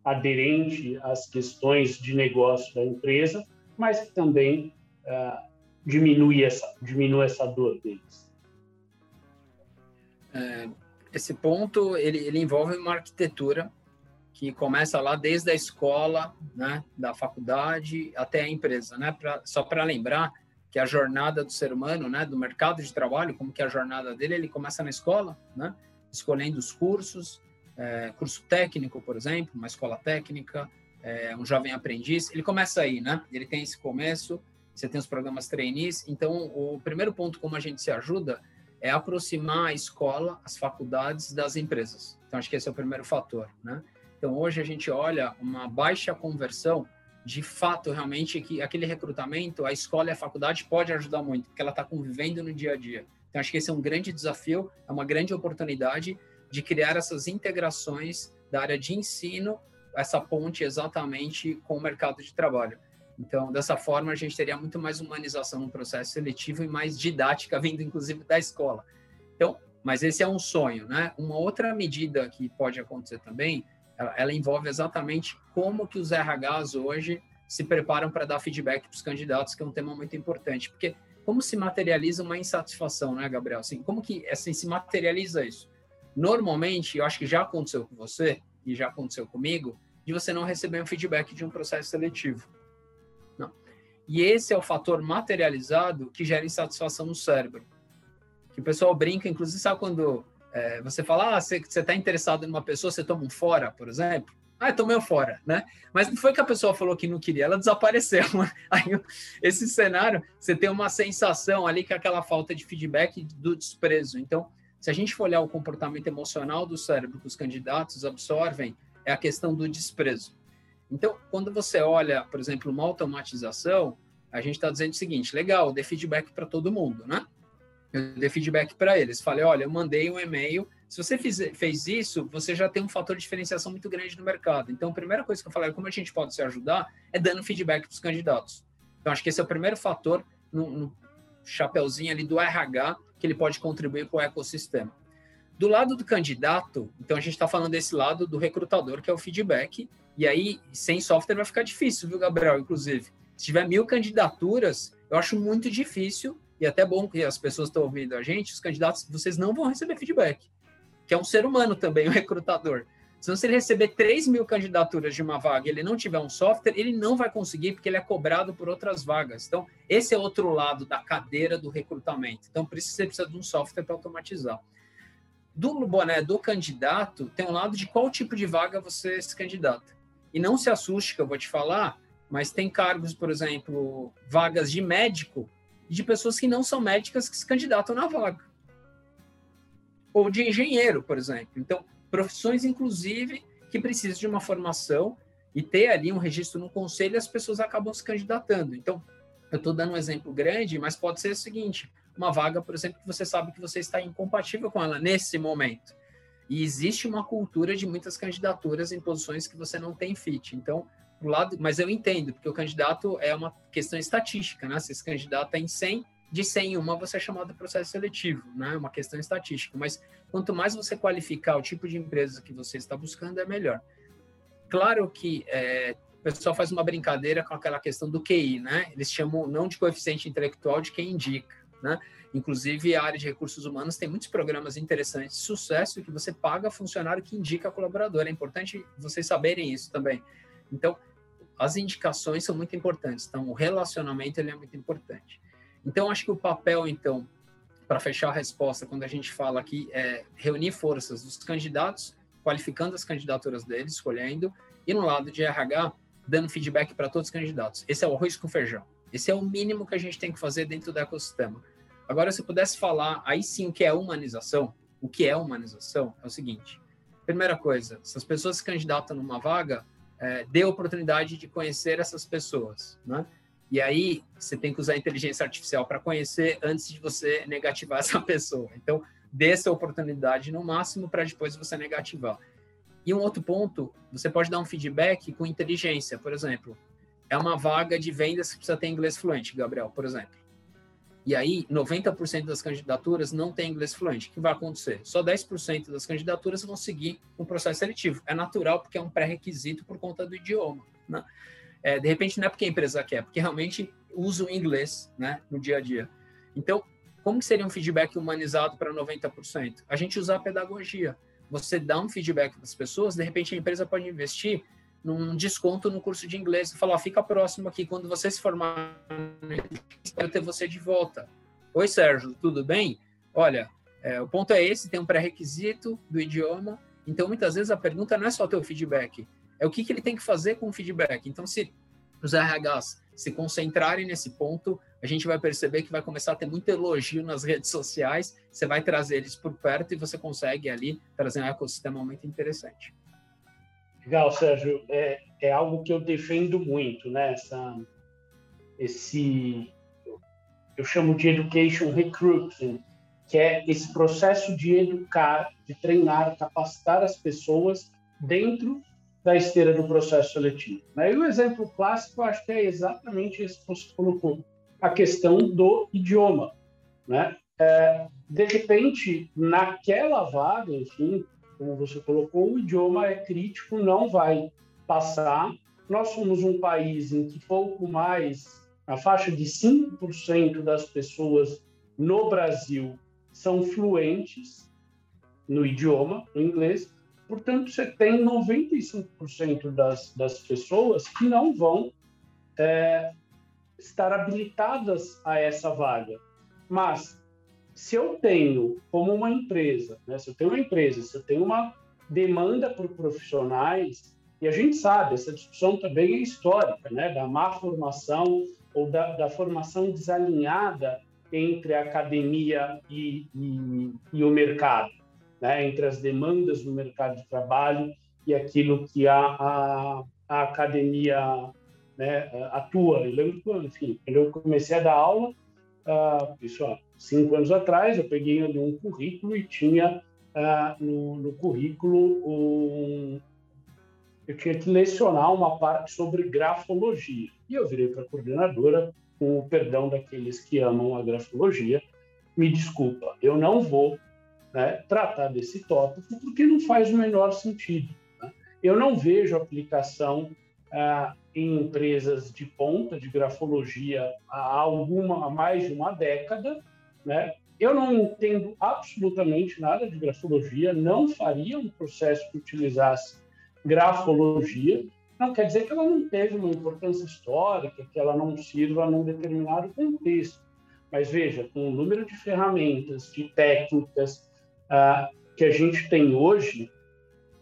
aderente às questões de negócio da empresa, mas que também é, diminui, essa, diminui essa dor deles. É, esse ponto ele, ele envolve uma arquitetura que começa lá desde a escola, né, da faculdade até a empresa, né? Pra, só para lembrar que a jornada do ser humano, né, do mercado de trabalho, como que é a jornada dele, ele começa na escola, né, escolhendo os cursos, é, curso técnico, por exemplo, uma escola técnica, é, um jovem aprendiz, ele começa aí, né? Ele tem esse começo, você tem os programas trainees, então o primeiro ponto como a gente se ajuda é aproximar a escola, as faculdades das empresas. Então acho que esse é o primeiro fator, né? Então, hoje a gente olha uma baixa conversão, de fato, realmente, que aquele recrutamento, a escola e a faculdade pode ajudar muito, porque ela está convivendo no dia a dia. Então, acho que esse é um grande desafio, é uma grande oportunidade de criar essas integrações da área de ensino, essa ponte exatamente com o mercado de trabalho. Então, dessa forma, a gente teria muito mais humanização no processo seletivo e mais didática vindo, inclusive, da escola. Então, mas esse é um sonho, né? Uma outra medida que pode acontecer também ela, ela envolve exatamente como que os RHs hoje se preparam para dar feedback para os candidatos, que é um tema muito importante, porque como se materializa uma insatisfação, né, Gabriel? Assim, como que assim, se materializa isso? Normalmente, eu acho que já aconteceu com você e já aconteceu comigo, de você não receber um feedback de um processo seletivo. E esse é o fator materializado que gera insatisfação no cérebro. Que o pessoal brinca, inclusive, sabe quando É, você fala, ah, você está interessado em uma pessoa, você toma um fora, por exemplo. Ah, tomei um fora, né? Mas não foi que a pessoa falou que não queria, ela desapareceu. Aí, esse cenário, você tem uma sensação ali que é aquela falta de feedback do desprezo. Então, se a gente for olhar o comportamento emocional do cérebro que os candidatos absorvem, é a questão do desprezo. Então, quando você olha, por exemplo, uma automatização, a gente está dizendo o seguinte: legal, dê feedback para todo mundo, né? Eu dei feedback para eles. Falei: olha, eu mandei um e-mail. Se você fiz, fez isso, você já tem um fator de diferenciação muito grande no mercado. Então, a primeira coisa que eu falei, como a gente pode se ajudar, é dando feedback para os candidatos. Então, acho que esse é o primeiro fator no, no chapeuzinho ali do RH que ele pode contribuir com o ecossistema. Do lado do candidato, então a gente está falando desse lado do recrutador, que é o feedback, e aí sem software vai ficar difícil, viu, Gabriel? Inclusive, se tiver mil candidaturas, eu acho muito difícil, e até bom que as pessoas estão ouvindo a gente, os candidatos, vocês não vão receber feedback, que é um ser humano também, o recrutador. Se você receber 3 mil candidaturas de uma vaga e ele não tiver um software, ele não vai conseguir, porque ele é cobrado por outras vagas. Então, esse é outro lado da cadeira do recrutamento. Então, por isso você precisa de um software para automatizar. Do boné do candidato, tem um lado de qual tipo de vaga você se candidata. E não se assuste que eu vou te falar, mas tem cargos, por exemplo, vagas de médico, de pessoas que não são médicas que se candidatam na vaga. Ou de engenheiro, por exemplo. Então, profissões, inclusive, que precisam de uma formação e ter ali um registro no conselho, as pessoas acabam se candidatando. Então, eu estou dando um exemplo grande, mas pode ser o seguinte: uma vaga, por exemplo, que você sabe que você está incompatível com ela nesse momento. E existe uma cultura de muitas candidaturas em posições que você não tem fit. Então, pro lado, mas eu entendo, porque o candidato é uma questão estatística, né? Se esse candidato tem 100, de 100 em uma você é chamado de processo seletivo, né? É uma questão estatística. Mas quanto mais você qualificar o tipo de empresa que você está buscando, é melhor. Claro que é, o pessoal faz uma brincadeira com aquela questão do QI, né? Eles chamam não de coeficiente intelectual, de quem indica, né? Inclusive, a área de recursos humanos tem muitos programas interessantes de sucesso que você paga funcionário que indica colaborador. É importante vocês saberem isso também. Então, as indicações são muito importantes. Então, o relacionamento ele é muito importante. Então, acho que o papel, então, para fechar a resposta, quando a gente fala aqui, é reunir forças dos candidatos, qualificando as candidaturas deles, escolhendo, e no lado de RH, dando feedback para todos os candidatos. Esse é o arroz com feijão. Esse é o mínimo que a gente tem que fazer dentro do ecossistema. Agora, se eu pudesse falar, aí sim, o que é humanização, o que é humanização é o seguinte: primeira coisa, se as pessoas se candidatam numa vaga, é, dê a oportunidade de conhecer essas pessoas, né? E aí você tem que usar a inteligência artificial para conhecer antes de você negativar essa pessoa. Então, dê essa oportunidade no máximo para depois você negativar. E um outro ponto, você pode dar um feedback com inteligência, por exemplo. É uma vaga de vendas que precisa ter inglês fluente, Gabriel, por exemplo. E aí, 90% das candidaturas não tem inglês fluente. O que vai acontecer? Só 10% das candidaturas vão seguir um processo seletivo. É natural, porque é um pré-requisito por conta do idioma. Né? É, de repente, não é porque a empresa quer, porque realmente usa o inglês né, no dia a dia. Então, como seria um feedback humanizado para 90%? A gente usar a pedagogia. Você dá um feedback para as pessoas, de repente a empresa pode investir num desconto no curso de inglês e falar, fica próximo aqui, quando você se formar, eu ter você de volta. Oi, Sérgio, tudo bem? Olha, é, o ponto é esse, tem um pré-requisito do idioma, então muitas vezes a pergunta não é só o teu feedback, é o que, que ele tem que fazer com o feedback. Então, se os RHs se concentrarem nesse ponto, a gente vai perceber que vai começar a ter muito elogio nas redes sociais, você vai trazer eles por perto e você consegue ali trazer um ecossistema muito interessante. Legal, Sérgio. É, é algo que eu defendo muito, né? Essa, esse, eu chamo de education recruiting, que é esse processo de educar, de treinar, capacitar as pessoas dentro da esteira do processo seletivo. Né? E o exemplo clássico, acho que é exatamente esse que você colocou, a questão do idioma. Né? É, de repente, naquela vaga, enfim, como você colocou, o idioma é crítico, não vai passar. Nós somos um país em que pouco mais, a faixa de 5% das pessoas no Brasil são fluentes no idioma, no inglês, Portanto, você tem 95% das, das pessoas que não vão é, estar habilitadas a essa vaga. Mas se eu tenho, como uma empresa, né, se eu tenho uma empresa, se eu tenho uma demanda por profissionais, e a gente sabe, essa discussão também é histórica, né, da má formação ou da, da formação desalinhada entre a academia e, e, e o mercado, né, entre as demandas do mercado de trabalho e aquilo que a, a, a academia né, atua. Eu lembro enfim, quando eu comecei a dar aula, uh, isso há cinco anos atrás, eu peguei ali um currículo e tinha uh, no, no, currículo um, eu tinha que lecionar uma parte sobre grafologia. E eu virei para a coordenadora, com o perdão daqueles que amam a grafologia, me desculpa, eu não vou né, tratar desse tópico porque não faz o menor sentido. Né? Eu não vejo aplicação ah, em empresas de ponta de grafologia há alguma há mais de uma década, né? Eu não entendo absolutamente nada de grafologia, não faria um processo que utilizasse grafologia. Não quer dizer que ela não teve uma importância histórica, que ela não sirva num determinado contexto. Mas veja, com o número de ferramentas, de técnicas ah, que a gente tem hoje,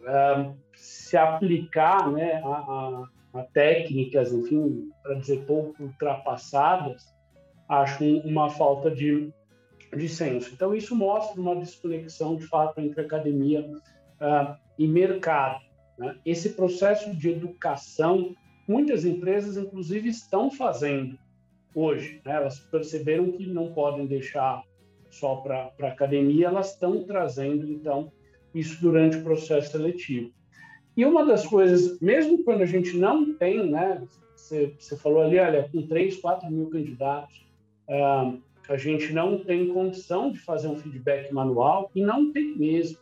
ah, se aplicar né, a, a, a técnicas, enfim, para dizer pouco ultrapassadas, acho uma falta de, de senso. Então, isso mostra uma desconexão, de fato, entre academia uh, e mercado. Né? Esse processo de educação, muitas empresas, inclusive, estão fazendo hoje. Né? Elas perceberam que não podem deixar só para a academia, elas estão trazendo, então, isso durante o processo seletivo. E uma das coisas, mesmo quando a gente não tem, né? Você, você falou ali, olha, com 3, 4 mil candidatos, uh, a gente não tem condição de fazer um feedback manual, e não tem mesmo.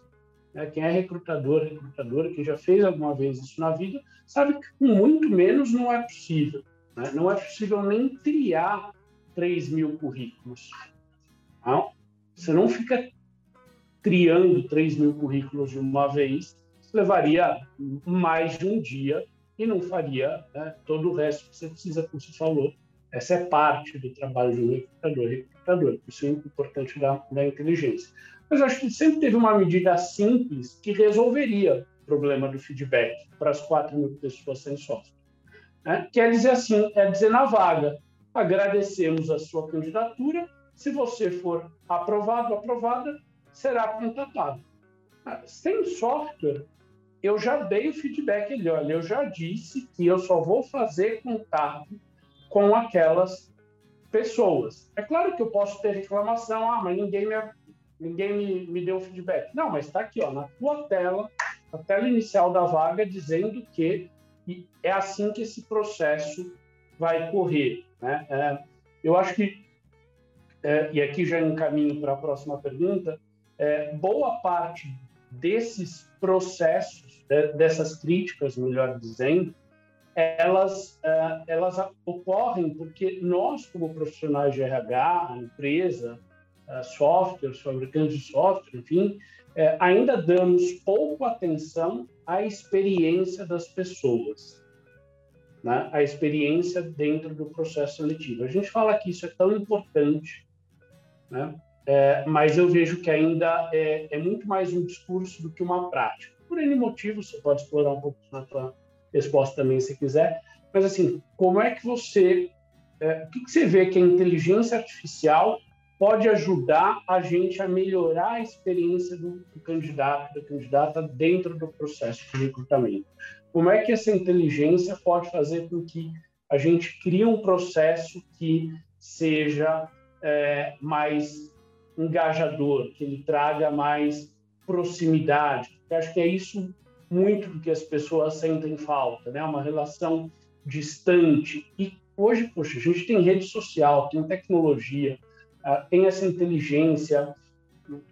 Né? Quem é recrutador, recrutadora, quem já fez alguma vez isso na vida, sabe que com muito menos não é possível. Né? Não é possível nem criar 3 mil currículos. Não? Você não fica criando 3 mil currículos de uma vez, levaria mais de um dia e não faria né, todo o resto que você precisa, como você falou. Essa é parte do trabalho de um recrutador. Recrutador, isso é importante da, da inteligência. Mas acho que sempre teve uma medida simples que resolveria o problema do feedback para as 4 mil pessoas sem software. Né? Quer dizer assim, é dizer na vaga, agradecemos a sua candidatura, se você for aprovado, aprovada, será contatado. Ah, sem software, eu já dei o feedback ali, olha, eu já disse que eu só vou fazer contato com aquelas pessoas. É claro que eu posso ter reclamação, ah, mas ninguém me, ninguém me, me deu feedback. Não, mas está aqui, ó, na tua tela, a tela inicial da vaga, dizendo que é assim que esse processo vai correr. Né? É, eu acho que, é, e aqui já encaminho para a próxima pergunta, é, boa parte desses processos, dessas críticas, melhor dizendo, elas, é, elas ocorrem porque nós, como profissionais de RH, empresa, software, fabricantes de software, enfim, é, ainda damos pouco atenção à experiência das pessoas, né? a experiência dentro do processo seletivo. A gente fala que isso é tão importante, né? É, mas eu vejo que ainda é, é, muito mais um discurso do que uma prática. Por N motivos, você pode explorar um pouco na sua resposta também, se quiser. Mas, assim, como é que você... É, o que, que você vê que a inteligência artificial pode ajudar a gente a melhorar a experiência do, do candidato, da candidata dentro do processo de recrutamento? Como é que essa inteligência pode fazer com que a gente crie um processo que seja é, mais engajador, que ele traga mais proximidade. Eu acho que é isso muito do que as pessoas sentem falta, né? Uma relação distante. E hoje, poxa, a gente tem rede social, tem tecnologia, ah, tem essa inteligência,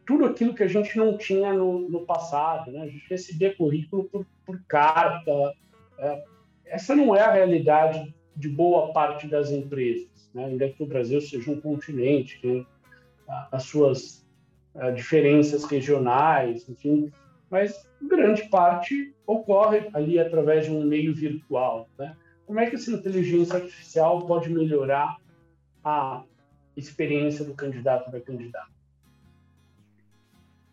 tudo aquilo que a gente não tinha no, no passado, né? A gente recebia currículo por, por carta. É, essa não é a realidade de boa parte das empresas, né? Ainda que o Brasil seja um continente, que as suas uh, diferenças regionais, enfim, mas grande parte ocorre ali através de um meio virtual. Né? Como é que essa inteligência artificial pode melhorar a experiência do candidato da candidata?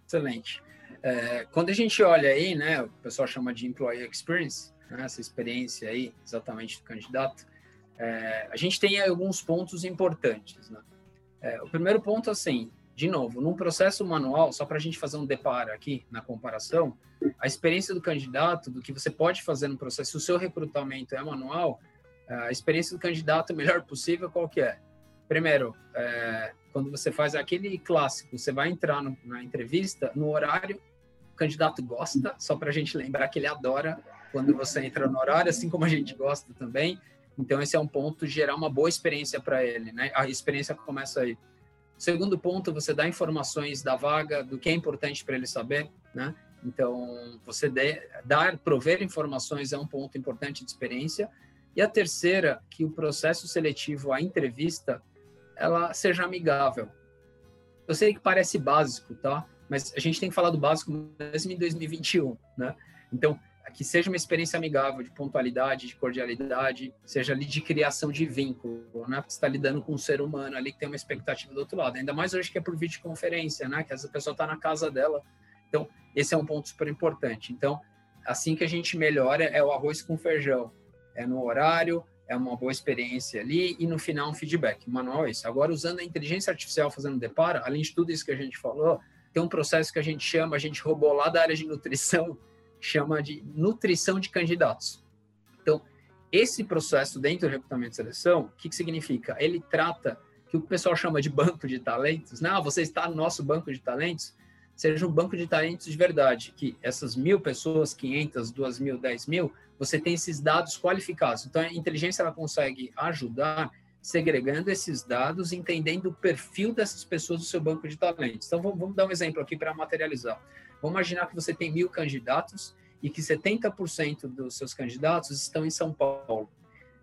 Excelente. É, quando a gente olha aí, né, o pessoal chama de employee experience, né, essa experiência aí, exatamente do candidato, é, a gente tem alguns pontos importantes. Né? É, o primeiro ponto, assim, de novo, num processo manual, só para a gente fazer um deparo aqui na comparação, a experiência do candidato, do que você pode fazer no processo, se o seu recrutamento é manual, a experiência do candidato, o melhor possível, qual que é? Primeiro, é, quando você faz aquele clássico, você vai entrar no, na entrevista no horário, o candidato gosta, só para a gente lembrar que ele adora quando você entra no horário, assim como a gente gosta também. Então, esse é um ponto, gerar uma boa experiência para ele, né? A experiência começa aí. Segundo ponto, você dá informações da vaga, do que é importante para ele saber, né? Então, você de, dar, prover informações é um ponto importante de experiência. E a terceira, que o processo seletivo, a entrevista, ela seja amigável. Eu sei que parece básico, tá? Mas a gente tem que falar do básico mesmo em 2021, né? Então, que seja uma experiência amigável, de pontualidade, de cordialidade, seja ali de criação de vínculo, né? Porque você está lidando com um ser humano ali que tem uma expectativa do outro lado. Ainda mais hoje que é por videoconferência, né? Que essa pessoa está na casa dela. Então, esse é um ponto super importante. Então, assim que a gente melhora é o arroz com feijão. É no horário, é uma boa experiência ali e no final um feedback. O manual é isso. Agora, usando a inteligência artificial fazendo deparo, além de tudo isso que a gente falou, tem um processo que a gente chama, a gente roubou lá da área de nutrição, chama de nutrição de candidatos. Então, esse processo dentro do recrutamento e seleção, o que, que significa? Ele trata que o pessoal chama de banco de talentos. Não, você está no nosso banco de talentos, seja um banco de talentos de verdade, que essas mil pessoas, 500, 2 mil, 10 mil, você tem esses dados qualificados. Então, a inteligência ela consegue ajudar segregando esses dados, entendendo o perfil dessas pessoas do seu banco de talentos. Então, vamos, vamos dar um exemplo aqui para materializar. Vamos imaginar que você tem mil candidatos e que 70% dos seus candidatos estão em São Paulo.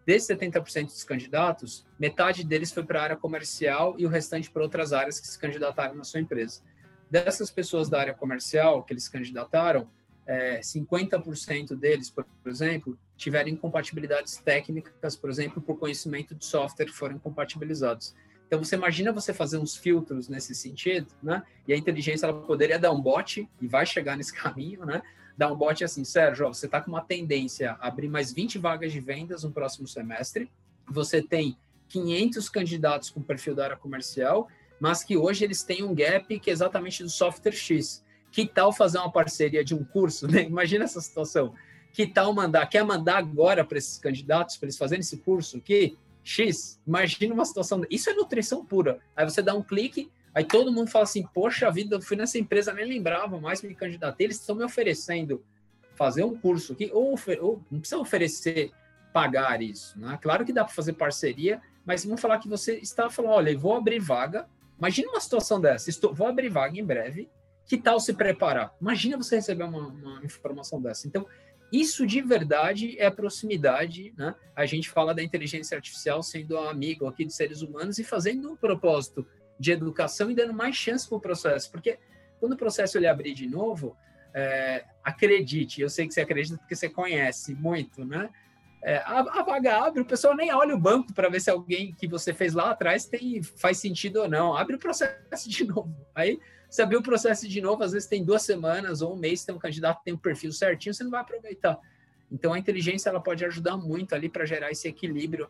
Desses 70% dos candidatos, metade deles foi para a área comercial e o restante para outras áreas que se candidataram na sua empresa. Dessas pessoas da área comercial que eles candidataram, é, 50% deles, por exemplo, tiveram incompatibilidades técnicas, por exemplo, por conhecimento de software foram compatibilizados. Então, você imagina você fazer uns filtros nesse sentido, né? E a inteligência ela poderia dar um bot, e vai chegar nesse caminho, né? Dar um bot assim, Sérgio, ó, você está com uma tendência a abrir mais 20 vagas de vendas no próximo semestre, você tem 500 candidatos com perfil da área comercial, mas que hoje eles têm um gap que é exatamente do software X. Que tal fazer uma parceria de um curso? Né? Imagina essa situação. Que tal mandar? Quer mandar agora para esses candidatos, para eles fazerem esse curso aqui? X, imagina uma situação. Isso é nutrição pura. Aí você dá um clique, aí todo mundo fala assim: Poxa vida, eu fui nessa empresa, nem lembrava mais, me candidatei. Eles estão me oferecendo fazer um curso aqui, ou, ou não precisa oferecer pagar isso. Né? Claro que dá para fazer parceria, mas vamos falar que você está falando: olha, vou abrir vaga. Imagina uma situação dessa: estou, vou abrir vaga em breve que tal se preparar? Imagina você receber uma, uma informação dessa. Então, isso de verdade é proximidade, né? A gente fala da inteligência artificial sendo amigo aqui dos seres humanos e fazendo um propósito de educação e dando mais chance para o processo, porque quando o processo ele abrir de novo, é, acredite, eu sei que você acredita porque você conhece muito, né? É, a, a, vaga abre, o pessoal nem olha o banco para ver se alguém que você fez lá atrás tem, faz sentido ou não. Abre o processo de novo. Aí você abriu o processo de novo, às vezes tem duas semanas ou um mês, tem um candidato tem um perfil certinho, você não vai aproveitar. Então a inteligência ela pode ajudar muito ali para gerar esse equilíbrio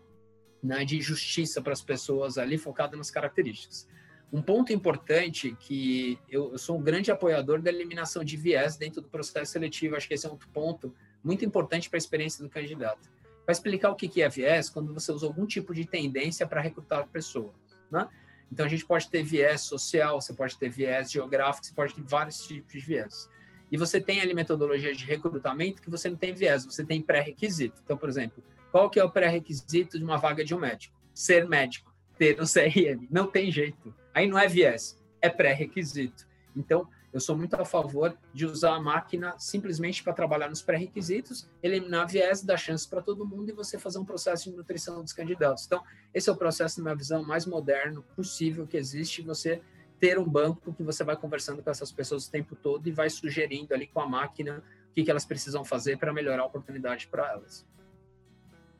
né, de justiça para as pessoas ali, focado nas características. Um ponto importante que eu, eu, sou um grande apoiador da eliminação de viés dentro do processo seletivo, acho que esse é um ponto muito importante para a experiência do candidato. Para explicar o que é viés, quando você usa algum tipo de tendência para recrutar pessoas. Né? Então, a gente pode ter viés social, você pode ter viés geográfico, você pode ter vários tipos de viés. E você tem ali metodologia de recrutamento que você não tem viés, você tem pré-requisito. Então, por exemplo, qual que é o pré-requisito de uma vaga de um médico? Ser médico, ter um CRM. Não tem jeito. Aí não é viés, é pré-requisito. Então, eu sou muito a favor de usar a máquina simplesmente para trabalhar nos pré-requisitos, eliminar viés, dar chance para todo mundo e você fazer um processo de nutrição dos candidatos. Então, esse é o processo, na minha visão, mais moderno possível que existe, você ter um banco que você vai conversando com essas pessoas o tempo todo e vai sugerindo ali com a máquina o que, que elas precisam fazer para melhorar a oportunidade para elas.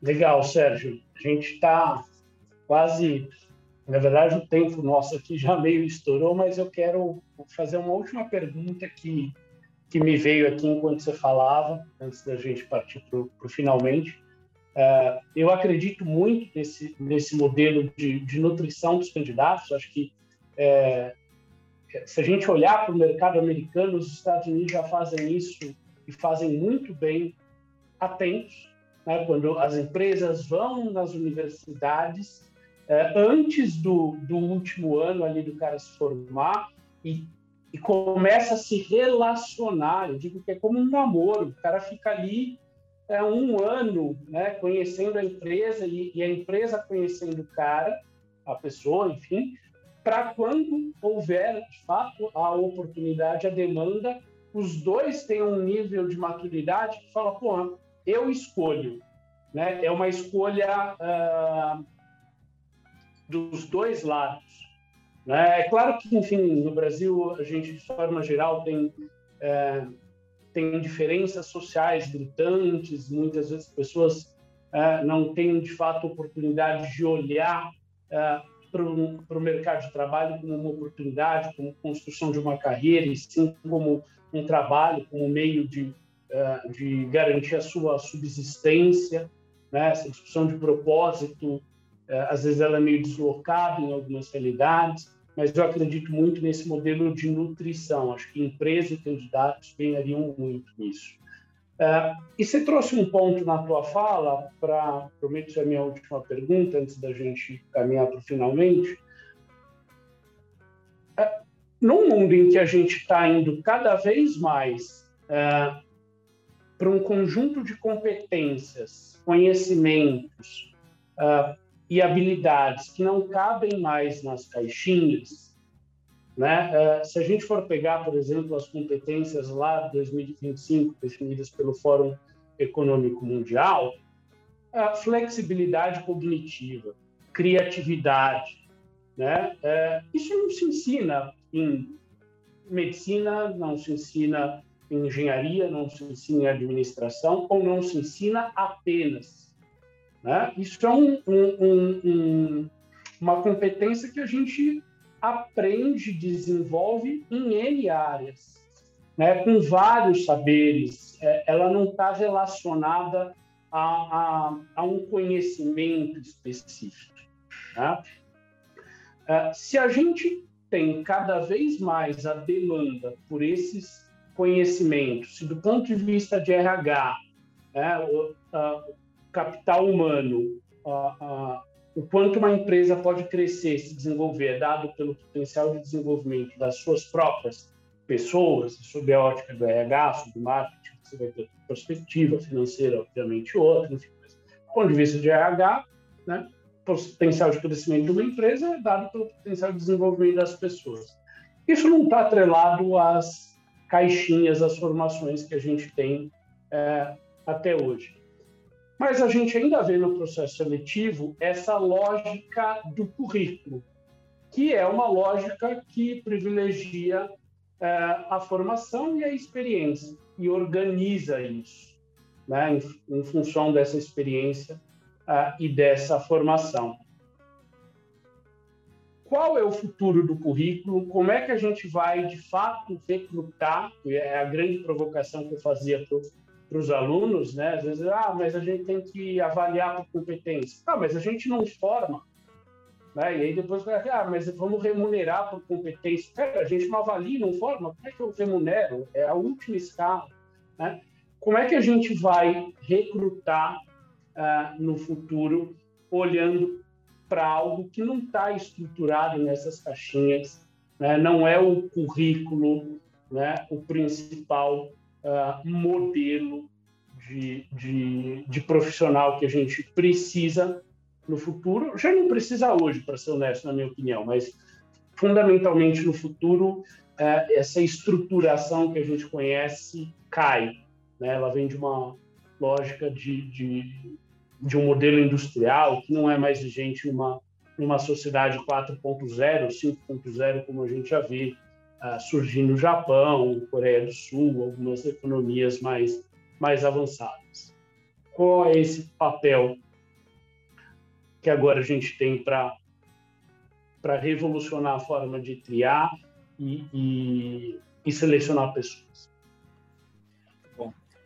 Legal, Sérgio. A gente está quase na verdade, o tempo nosso aqui já meio estourou, mas eu quero fazer uma última pergunta que, que me veio aqui enquanto você falava, antes da gente partir para o finalmente. Uh, eu acredito muito nesse, nesse modelo de, de nutrição dos candidatos. Acho que é, se a gente olhar para o mercado americano, os Estados Unidos já fazem isso e fazem muito bem atentos. Né? Quando as empresas vão nas universidades é, antes do, do último ano ali do cara se formar e, e começa a se relacionar. Eu digo que é como um namoro, o cara fica ali é, um ano né, conhecendo a empresa e, e a empresa conhecendo o cara, a pessoa, enfim, para quando houver, de fato, a oportunidade, a demanda, os dois têm um nível de maturidade que fala, pô, eu escolho. Né? É uma escolha uh, dos dois lados. Né? É claro que, enfim, no Brasil, a gente, de forma geral, tem, é, tem diferenças sociais gritantes, muitas vezes pessoas é, não têm, de fato, oportunidade de olhar é, para o mercado de trabalho como uma oportunidade, como construção de uma carreira, e sim como um trabalho, como meio de, é, de garantir a sua subsistência, né? essa discussão de propósito às vezes ela é meio deslocada em algumas realidades, mas eu acredito muito nesse modelo de nutrição. Acho que empresas e candidatos ganhariam muito nisso. É, e você trouxe um ponto na tua fala, para prometo ser a minha última pergunta, antes da gente caminhar para finalmente. É, num mundo em que a gente está indo cada vez mais para um conjunto de competências, conhecimentos, e habilidades que não cabem mais nas caixinhas, né? É, se a gente for pegar, por exemplo, as competências lá de 2025 definidas pelo Fórum Econômico Mundial, a flexibilidade cognitiva, criatividade, né? É, isso não se ensina em medicina, não se ensina em engenharia, não se ensina em administração, ou não se ensina apenas né? Isso é um, um, um, uma competência que a gente aprende, desenvolve em N áreas, né? com vários saberes. É, ela não está relacionada a, a, a, um conhecimento específico. Né? É, se a gente tem cada vez mais a demanda por esses conhecimentos, se do ponto de vista de RH, né, o, capital humano, o quanto uma empresa pode crescer, se desenvolver, dado pelo potencial de desenvolvimento das suas próprias pessoas, sob a ótica do RH, sob o marketing, você vai ter perspectiva financeira, obviamente, outra, enfim. Mas, do ponto de vista de RH, né, potencial de crescimento de uma empresa é dado pelo potencial de desenvolvimento das pessoas. Isso não está atrelado às caixinhas, às formações que a gente tem é, até hoje. Mas a gente ainda vê no processo seletivo essa lógica do currículo, que é uma lógica que privilegia é, a formação e a experiência e organiza isso, né, em, em função dessa experiência uh, e dessa formação. Qual é o futuro do currículo? Como é que a gente vai, de fato, recrutar? É a grande provocação que eu fazia para para os alunos, né? Às vezes, ah, mas a gente tem que avaliar por competência. Ah, mas a gente não forma. Né? E aí depois, ah, mas vamos remunerar por competência. Cara, a gente não avalia, não forma. Como é que eu remunero? É a última escala. Né? Como é que a gente vai recrutar uh, no futuro olhando para algo que não está estruturado nessas caixinhas, né? não é o currículo né? o principal uh, modelo de, de, de, profissional que a gente precisa no futuro. Já não precisa hoje, para ser honesto, na minha opinião, mas fundamentalmente no futuro, uh, essa estruturação que a gente conhece cai. Né? Ela vem de uma lógica de, de, de um modelo industrial que não é mais vigente numa, numa sociedade 4.0, 5.0, como a gente já vê uh, surgir no Japão, Coreia do Sul, algumas economias mais, mais avançadas. Qual é esse papel que agora a gente tem para revolucionar a forma de triar e, e, e selecionar pessoas?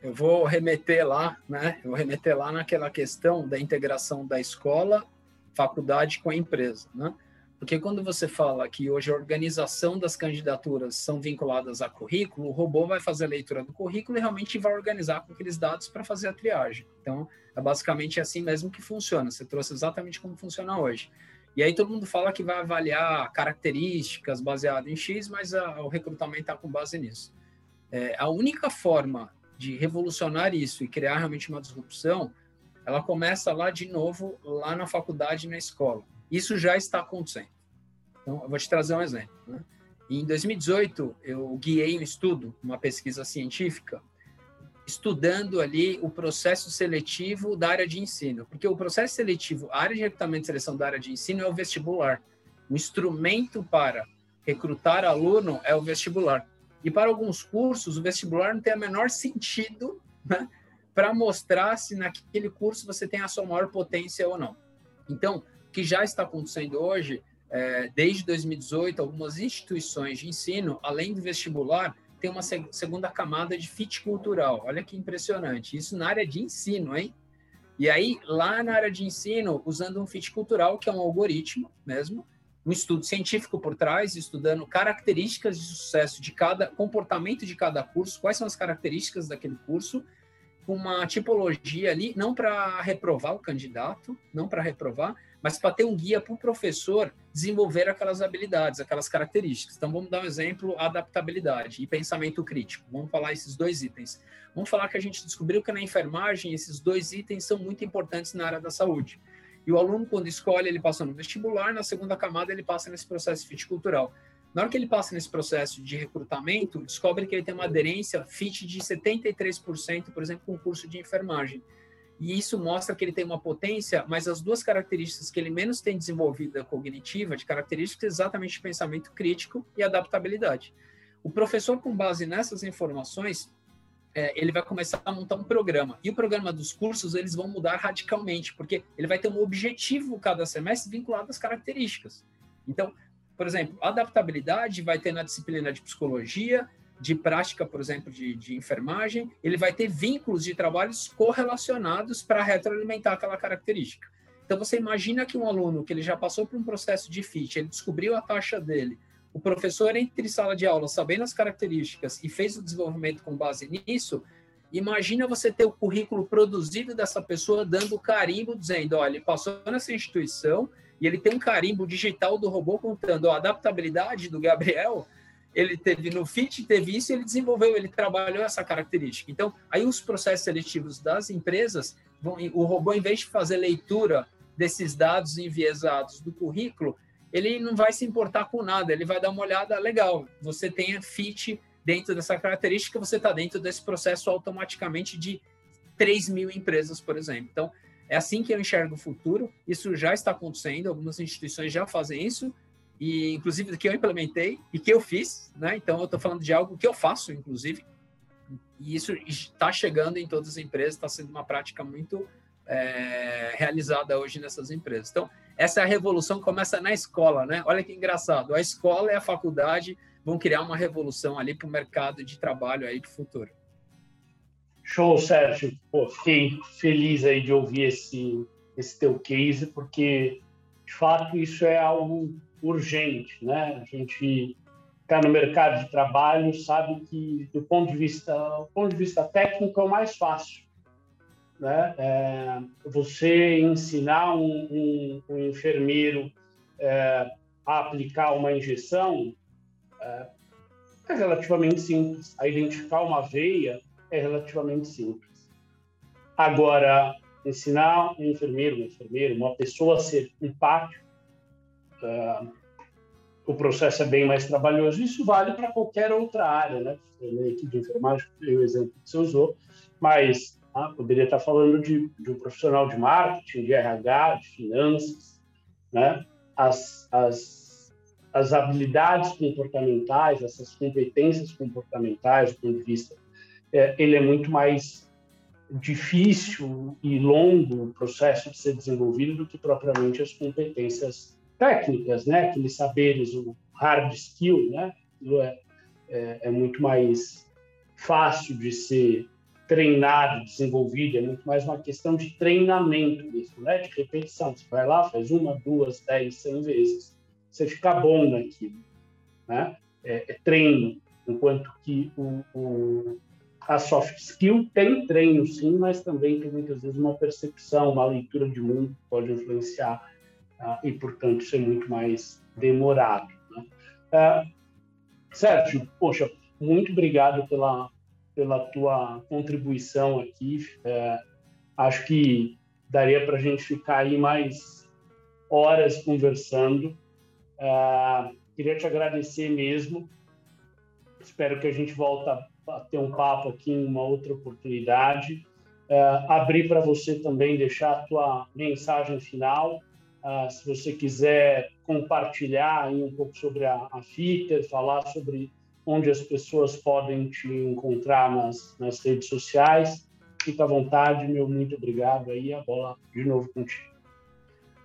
Eu vou remeter lá, né? Eu vou remeter lá naquela questão da integração da escola, faculdade com a empresa, né? Porque quando você fala que hoje a organização das candidaturas são vinculadas a currículo, o robô vai fazer a leitura do currículo e realmente vai organizar com aqueles dados para fazer a triagem. Então, é basicamente assim mesmo que funciona. Você trouxe exatamente como funciona hoje. E aí todo mundo fala que vai avaliar características baseado em X, mas a, o recrutamento está com base nisso. É, a única forma de revolucionar isso e criar realmente uma disrupção, ela começa lá de novo, lá na faculdade, na escola. Isso já está acontecendo. Então, eu vou te trazer um exemplo. Né? Em 2018, eu guiei um estudo, uma pesquisa científica, estudando ali o processo seletivo da área de ensino. Porque o processo seletivo, a área de recrutamento e seleção da área de ensino é o vestibular. O instrumento para recrutar aluno é o vestibular. E para alguns cursos, o vestibular não tem o menor sentido né, para mostrar se naquele curso você tem a sua maior potência ou não. Então, que já está acontecendo hoje, é, desde 2018, algumas instituições de ensino, além do vestibular, tem uma segunda camada de fit cultural. Olha que impressionante. Isso na área de ensino, hein? E aí, lá na área de ensino, usando um fit cultural, que é um algoritmo mesmo, um estudo científico por trás, estudando características de sucesso de cada comportamento de cada curso, quais são as características daquele curso, uma tipologia ali, não para reprovar o candidato, não para reprovar, mas para ter um guia para o professor desenvolver aquelas habilidades, aquelas características. Então, vamos dar um exemplo: adaptabilidade e pensamento crítico. Vamos falar esses dois itens. Vamos falar que a gente descobriu que na enfermagem esses dois itens são muito importantes na área da saúde. E o aluno, quando escolhe, ele passa no vestibular, na segunda camada, ele passa nesse processo fit cultural. Na hora que ele passa nesse processo de recrutamento, descobre que ele tem uma aderência fit de 73%, por exemplo, com o curso de enfermagem e isso mostra que ele tem uma potência, mas as duas características que ele menos tem desenvolvida cognitiva, de características exatamente de pensamento crítico e adaptabilidade. O professor, com base nessas informações, é, ele vai começar a montar um programa. E o programa dos cursos, eles vão mudar radicalmente, porque ele vai ter um objetivo cada semestre vinculado às características. Então, por exemplo, adaptabilidade vai ter na disciplina de psicologia, de prática, por exemplo, de, de enfermagem, ele vai ter vínculos de trabalhos correlacionados para retroalimentar aquela característica. Então, você imagina que um aluno que ele já passou por um processo de fit, ele descobriu a taxa dele, o professor entre sala de aula, sabendo as características e fez o desenvolvimento com base nisso, imagina você ter o currículo produzido dessa pessoa dando carimbo, dizendo, olha, ele passou nessa instituição e ele tem um carimbo digital do robô contando a adaptabilidade do Gabriel ele teve no FIT, teve isso, ele desenvolveu, ele trabalhou essa característica. Então, aí os processos seletivos das empresas, vão, o robô, em vez de fazer leitura desses dados enviesados do currículo, ele não vai se importar com nada, ele vai dar uma olhada legal. Você tem FIT dentro dessa característica, você está dentro desse processo automaticamente de 3 mil empresas, por exemplo. Então, é assim que eu enxergo o futuro. Isso já está acontecendo, algumas instituições já fazem isso, e inclusive que eu implementei e que eu fiz, né? Então eu estou falando de algo que eu faço, inclusive, e isso está chegando em todas as empresas, está sendo uma prática muito é, realizada hoje nessas empresas. Então essa é revolução começa na escola, né? Olha que engraçado, a escola e a faculdade vão criar uma revolução ali para o mercado de trabalho aí do futuro. Show, Sérgio. Pô, fiquei feliz aí de ouvir esse esse teu case, porque de fato isso é algo urgente, né? A gente está no mercado de trabalho sabe que do ponto de vista do ponto de vista técnico é o mais fácil, né? É, você ensinar um, um, um enfermeiro é, a aplicar uma injeção é, é relativamente simples. A identificar uma veia é relativamente simples. Agora, ensinar um enfermeiro, uma enfermeira, uma pessoa a ser empático, o processo é bem mais trabalhoso. Isso vale para qualquer outra área, né? Na equipe de enfermagem, o exemplo que você usou, mas ah, poderia estar falando de, de, um profissional de marketing, de RH, de finanças, né? As, as, as habilidades comportamentais, essas competências comportamentais, do ponto de vista, é, ele é muito mais difícil e longo o processo de ser desenvolvido do que propriamente as competências técnicas, né? Aqueles saberes, o hard skill, né? É, é, é muito mais fácil de ser treinado, desenvolvido, é muito mais uma questão de treinamento mesmo, né? De repetição. Você vai lá, faz uma, duas, dez, cem vezes, você fica bom naquilo, né? É, é treino, enquanto que o, o, a soft skill tem treino, sim, mas também tem muitas vezes uma percepção, uma leitura de mundo que pode influenciar uh, e, portanto, ser muito mais demorado. Né? Uh, Sérgio, poxa, muito obrigado pela, pela tua contribuição aqui. É, acho que daria para a gente ficar aí mais horas conversando. É, queria te agradecer mesmo. Espero que a gente volte a ter um papo aqui em uma outra oportunidade. É, abrir para você também deixar a tua mensagem final. É, se você quiser compartilhar aí um pouco sobre a, a falar sobre onde as pessoas podem te encontrar nas, nas redes sociais. Fica à vontade, meu muito obrigado aí, a bola de novo contigo.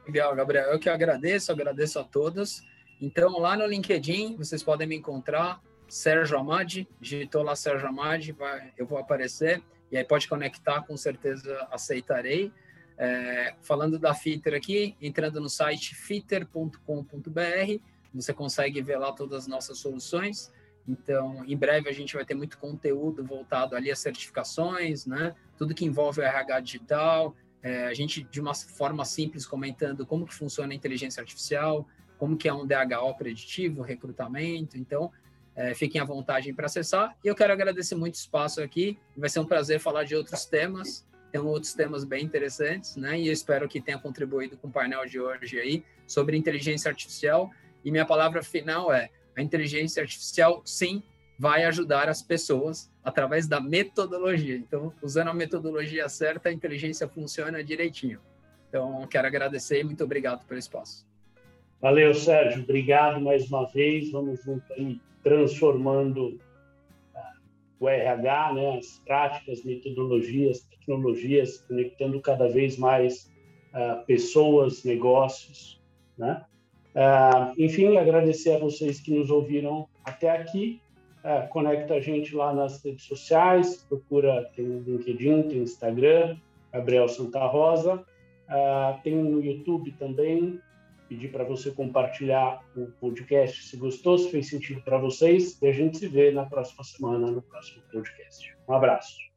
Legal, Gabriel, eu que agradeço, agradeço a todos. Então, lá no LinkedIn, vocês podem me encontrar, Sérgio Amadi, digitou lá Sérgio Amadi, vai, eu vou aparecer, e aí pode conectar, com certeza aceitarei. É, falando da Fitter aqui, entrando no site fitter.com.br, você consegue ver lá todas as nossas soluções. Então, em breve a gente vai ter muito conteúdo voltado ali a certificações, né? Tudo que envolve o RH digital, é, a gente de uma forma simples comentando como que funciona a inteligência artificial, como que é um DHO preditivo, recrutamento. Então, é, fiquem à vontade para acessar. E eu quero agradecer muito o espaço aqui. Vai ser um prazer falar de outros temas. Tem outros temas bem interessantes, né? E eu espero que tenha contribuído com o painel de hoje aí sobre inteligência artificial. E minha palavra final é a inteligência artificial, sim, vai ajudar as pessoas através da metodologia. Então, usando a metodologia certa, a inteligência funciona direitinho. Então, quero agradecer e muito obrigado pelo espaço. Valeu, Sérgio. Obrigado mais uma vez. Vamos junto aí transformando o RH, né, as práticas, metodologias, tecnologias, conectando cada vez mais uh, pessoas, negócios, né? Uh, enfim, agradecer a vocês que nos ouviram até aqui. Uh, conecta a gente lá nas redes sociais, procura, tem o LinkedIn, tem o Instagram, Gabriel Santa Rosa. Tem no YouTube também. Pedir para você compartilhar o podcast se gostou, se fez sentido para vocês. E a gente se vê na próxima semana, no próximo podcast. Um abraço.